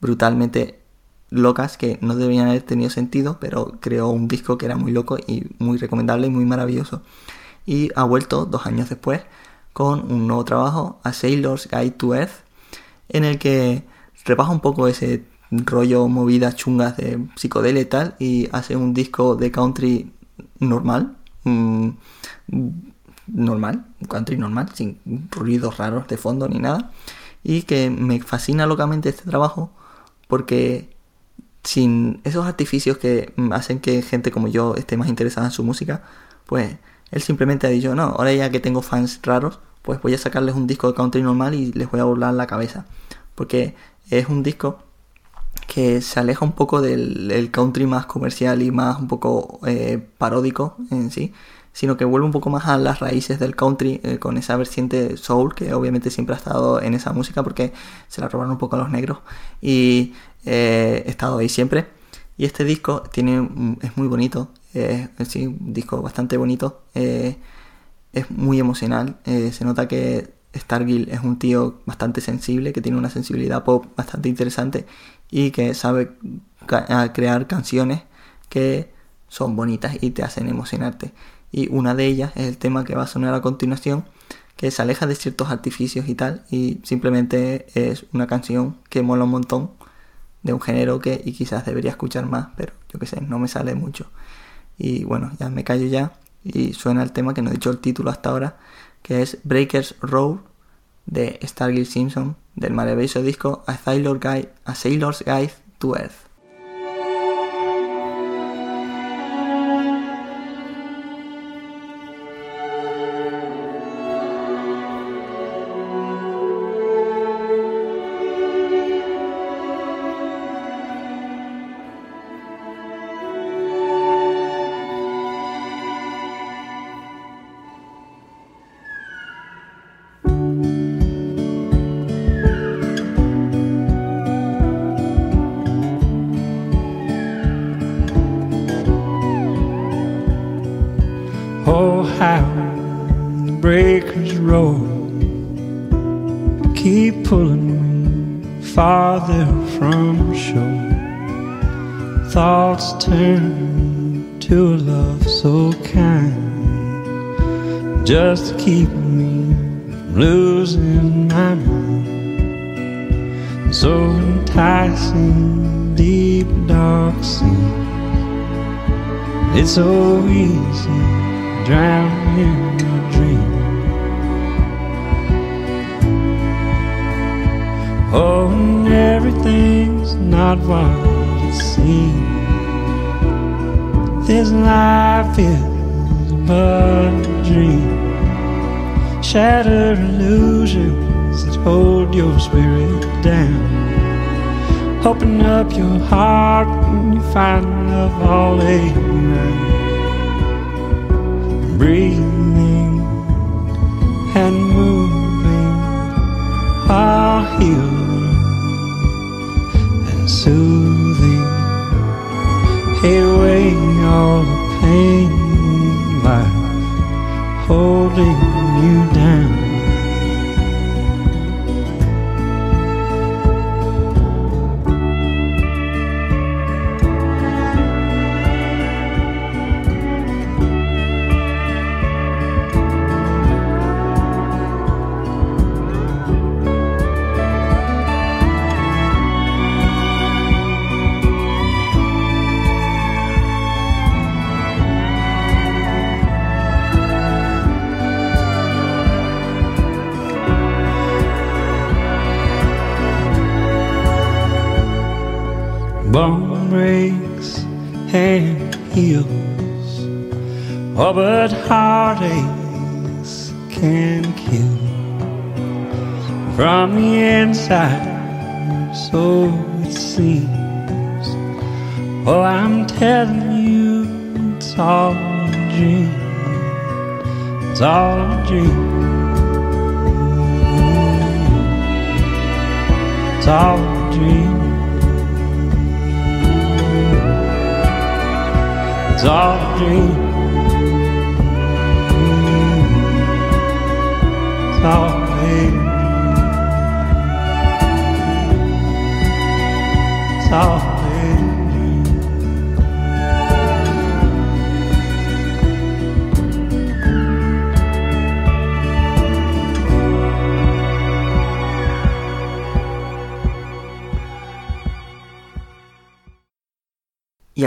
brutalmente locas que no deberían haber tenido sentido, pero creó un disco que era muy loco y muy recomendable y muy maravilloso. Y ha vuelto dos años después con un nuevo trabajo, A Sailor's Guide to Earth, en el que rebaja un poco ese rollo movidas chungas de psicodelia y tal y hace un disco de country normal, mm, normal, un country normal, sin ruidos raros de fondo ni nada y que me fascina locamente este trabajo porque sin esos artificios que hacen que gente como yo esté más interesada en su música, pues él simplemente ha dicho, no, ahora ya que tengo fans raros, pues voy a sacarles un disco de country normal y les voy a burlar la cabeza. Porque es un disco que se aleja un poco del, country más comercial y más un poco eh, paródico en sí, sino que vuelve un poco más a las raíces del country eh, con esa vertiente soul que obviamente siempre ha estado en esa música porque se la robaron un poco a los negros y eh, he estado ahí siempre. Y este disco tiene, es muy bonito, es sí, un disco bastante bonito, es muy emocional, se nota que Stargill es un tío bastante sensible, que tiene una sensibilidad pop bastante interesante y que sabe crear canciones que son bonitas y te hacen emocionarte. Y una de ellas es el tema que va a sonar a continuación, que se aleja de ciertos artificios y tal, y simplemente es una canción que mola un montón, de un género que y quizás debería escuchar más, pero yo que sé, no me sale mucho. Y bueno, ya me callo ya y suena el tema que no he dicho el título hasta ahora, que es Breakers Road de Stargate Simpson del maravilloso disco A, Guide, A Sailor's Guide to Earth. So enticing, deep dark sea. It's so easy drown in a dream. Oh, and everything's not what it seems. This life is but a dream. Shattered illusions that hold your spirit down. Open up your heart and you find love all around. Breathing and moving are healing and soothing. Away all the pain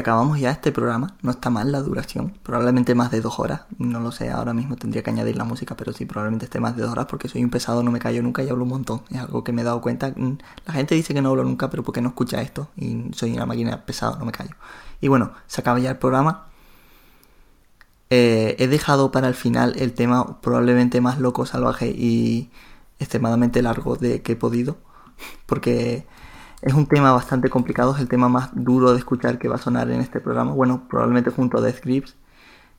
acabamos ya este programa. No está mal la duración. Probablemente más de dos horas. No lo sé, ahora mismo tendría que añadir la música, pero sí, probablemente esté más de dos horas porque soy un pesado, no me callo nunca y hablo un montón. Es algo que me he dado cuenta. Mm, La gente dice que no hablo nunca, pero porque no escucha esto. Y soy una máquina pesado, no me callo. Y bueno, se acaba ya el programa. Eh, he dejado para el final el tema probablemente más loco, salvaje y extremadamente largo de que he podido. Porque es un tema bastante complicado, es el tema más duro de escuchar que va a sonar en este programa. Bueno, probablemente junto a Death Grips.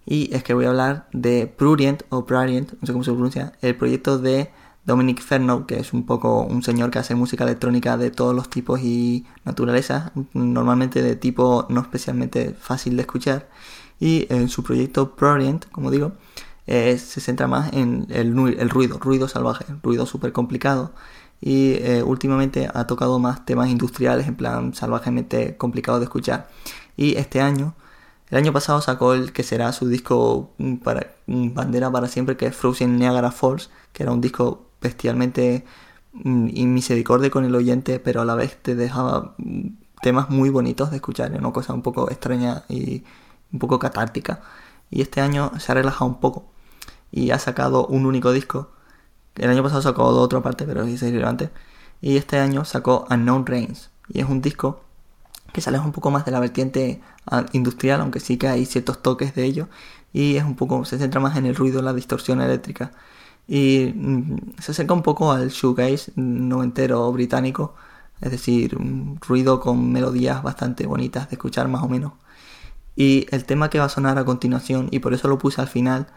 Y es que voy a hablar de Prurient o Prurient, no sé cómo se pronuncia, el proyecto de Dominic Ferno, que es un poco un señor que hace música electrónica de todos los tipos y naturalezas, normalmente de tipo no especialmente fácil de escuchar. Y en su proyecto Prurient, como digo, eh, se centra más en el, el ruido, ruido salvaje, ruido súper complicado. Y eh, últimamente ha tocado más temas industriales, en plan salvajemente complicado de escuchar. Y este año, el año pasado sacó el que será su disco mm, para mm, bandera para siempre, que es Frozen Niagara Falls, que era un disco bestialmente mm, inmisericordia con el oyente, pero a la vez te dejaba temas muy bonitos de escuchar, una cosa un poco extraña y un poco catártica. Y este año se ha relajado un poco y ha sacado un único disco. El año pasado sacó otro aparte, pero es irrelevante. Y este año sacó Unknown Rains. Y es un disco que sale un poco más de la vertiente ah, industrial, aunque sí que hay ciertos toques de ello. Y es un poco, se centra más en el ruido, la distorsión eléctrica. Y mm, se acerca un poco al shoegaze noventero británico. Es decir, un ruido con melodías bastante bonitas de escuchar más o menos. Y el tema que va a sonar a continuación, y por eso lo puse al final,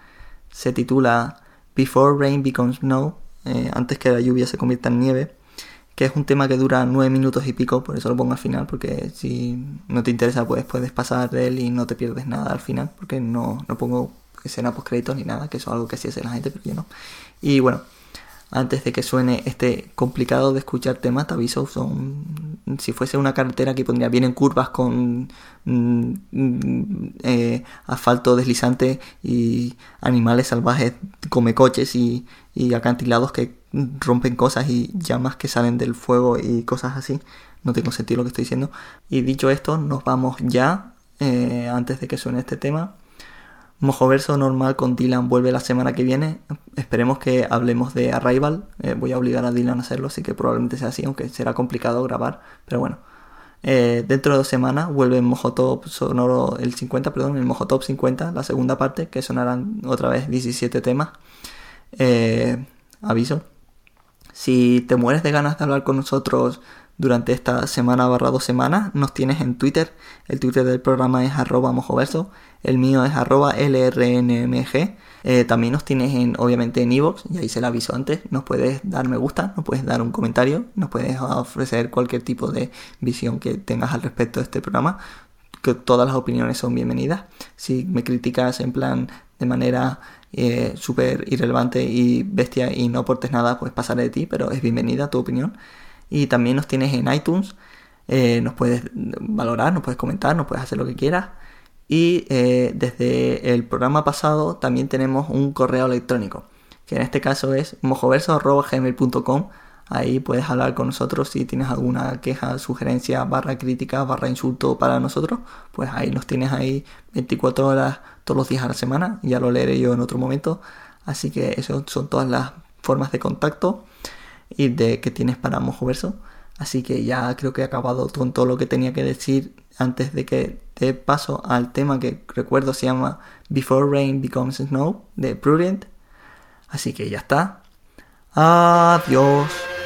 se titula Before Rain Becomes Snow, eh, antes que la lluvia se convierta en nieve, que es un tema que dura nueve minutos y pico, por eso lo pongo al final, porque si no te interesa pues puedes pasar de él y no te pierdes nada al final, porque no, no pongo escena post créditos ni nada, que eso es algo que sí hace la gente, pero yo no. Y bueno, antes de que suene este complicado de escuchar tema, te aviso, son, si fuese una carretera que pondría bien en curvas con mm, mm, eh, asfalto deslizante y animales salvajes come coches y, y acantilados que rompen cosas y llamas que salen del fuego y cosas así. No tengo sentido lo que estoy diciendo. Y dicho esto, nos vamos ya, eh, antes de que suene este tema, Mojoverso normal con Dylan vuelve la semana que viene. Esperemos que hablemos de Arrival. Eh, voy a obligar a Dylan a hacerlo, así que probablemente sea así, aunque será complicado grabar. Pero bueno. Eh, dentro de dos semanas vuelve Mojotop sonoro el 50, perdón, el Mojotop 50, la segunda parte, que sonarán otra vez 17 temas. Eh, aviso. Si te mueres de ganas de hablar con nosotros durante esta semana barra dos semanas, nos tienes en Twitter. El Twitter del programa es arroba mojoverso. El mío es arroba lrnmg. Eh, también nos tienes en, obviamente en Evox, y ahí se lo aviso antes. Nos puedes dar me gusta, nos puedes dar un comentario, nos puedes ofrecer cualquier tipo de visión que tengas al respecto de este programa. Que todas las opiniones son bienvenidas. Si me criticas en plan de manera eh, súper irrelevante y bestia y no aportes nada, pues pasaré de ti, pero es bienvenida tu opinión. Y también nos tienes en iTunes, eh, nos puedes valorar, nos puedes comentar, nos puedes hacer lo que quieras. Y eh, desde el programa pasado también tenemos un correo electrónico, que en este caso es mojoverso.gmail.com. Ahí puedes hablar con nosotros si tienes alguna queja, sugerencia, barra crítica, barra insulto para nosotros. Pues ahí nos tienes ahí 24 horas todos los días a la semana. Ya lo leeré yo en otro momento. Así que esas son todas las formas de contacto y de que tienes para Mojoverso. Así que ya creo que he acabado con todo lo que tenía que decir antes de que te paso al tema que recuerdo se llama Before Rain Becomes Snow de Prudent. Así que ya está. Adiós.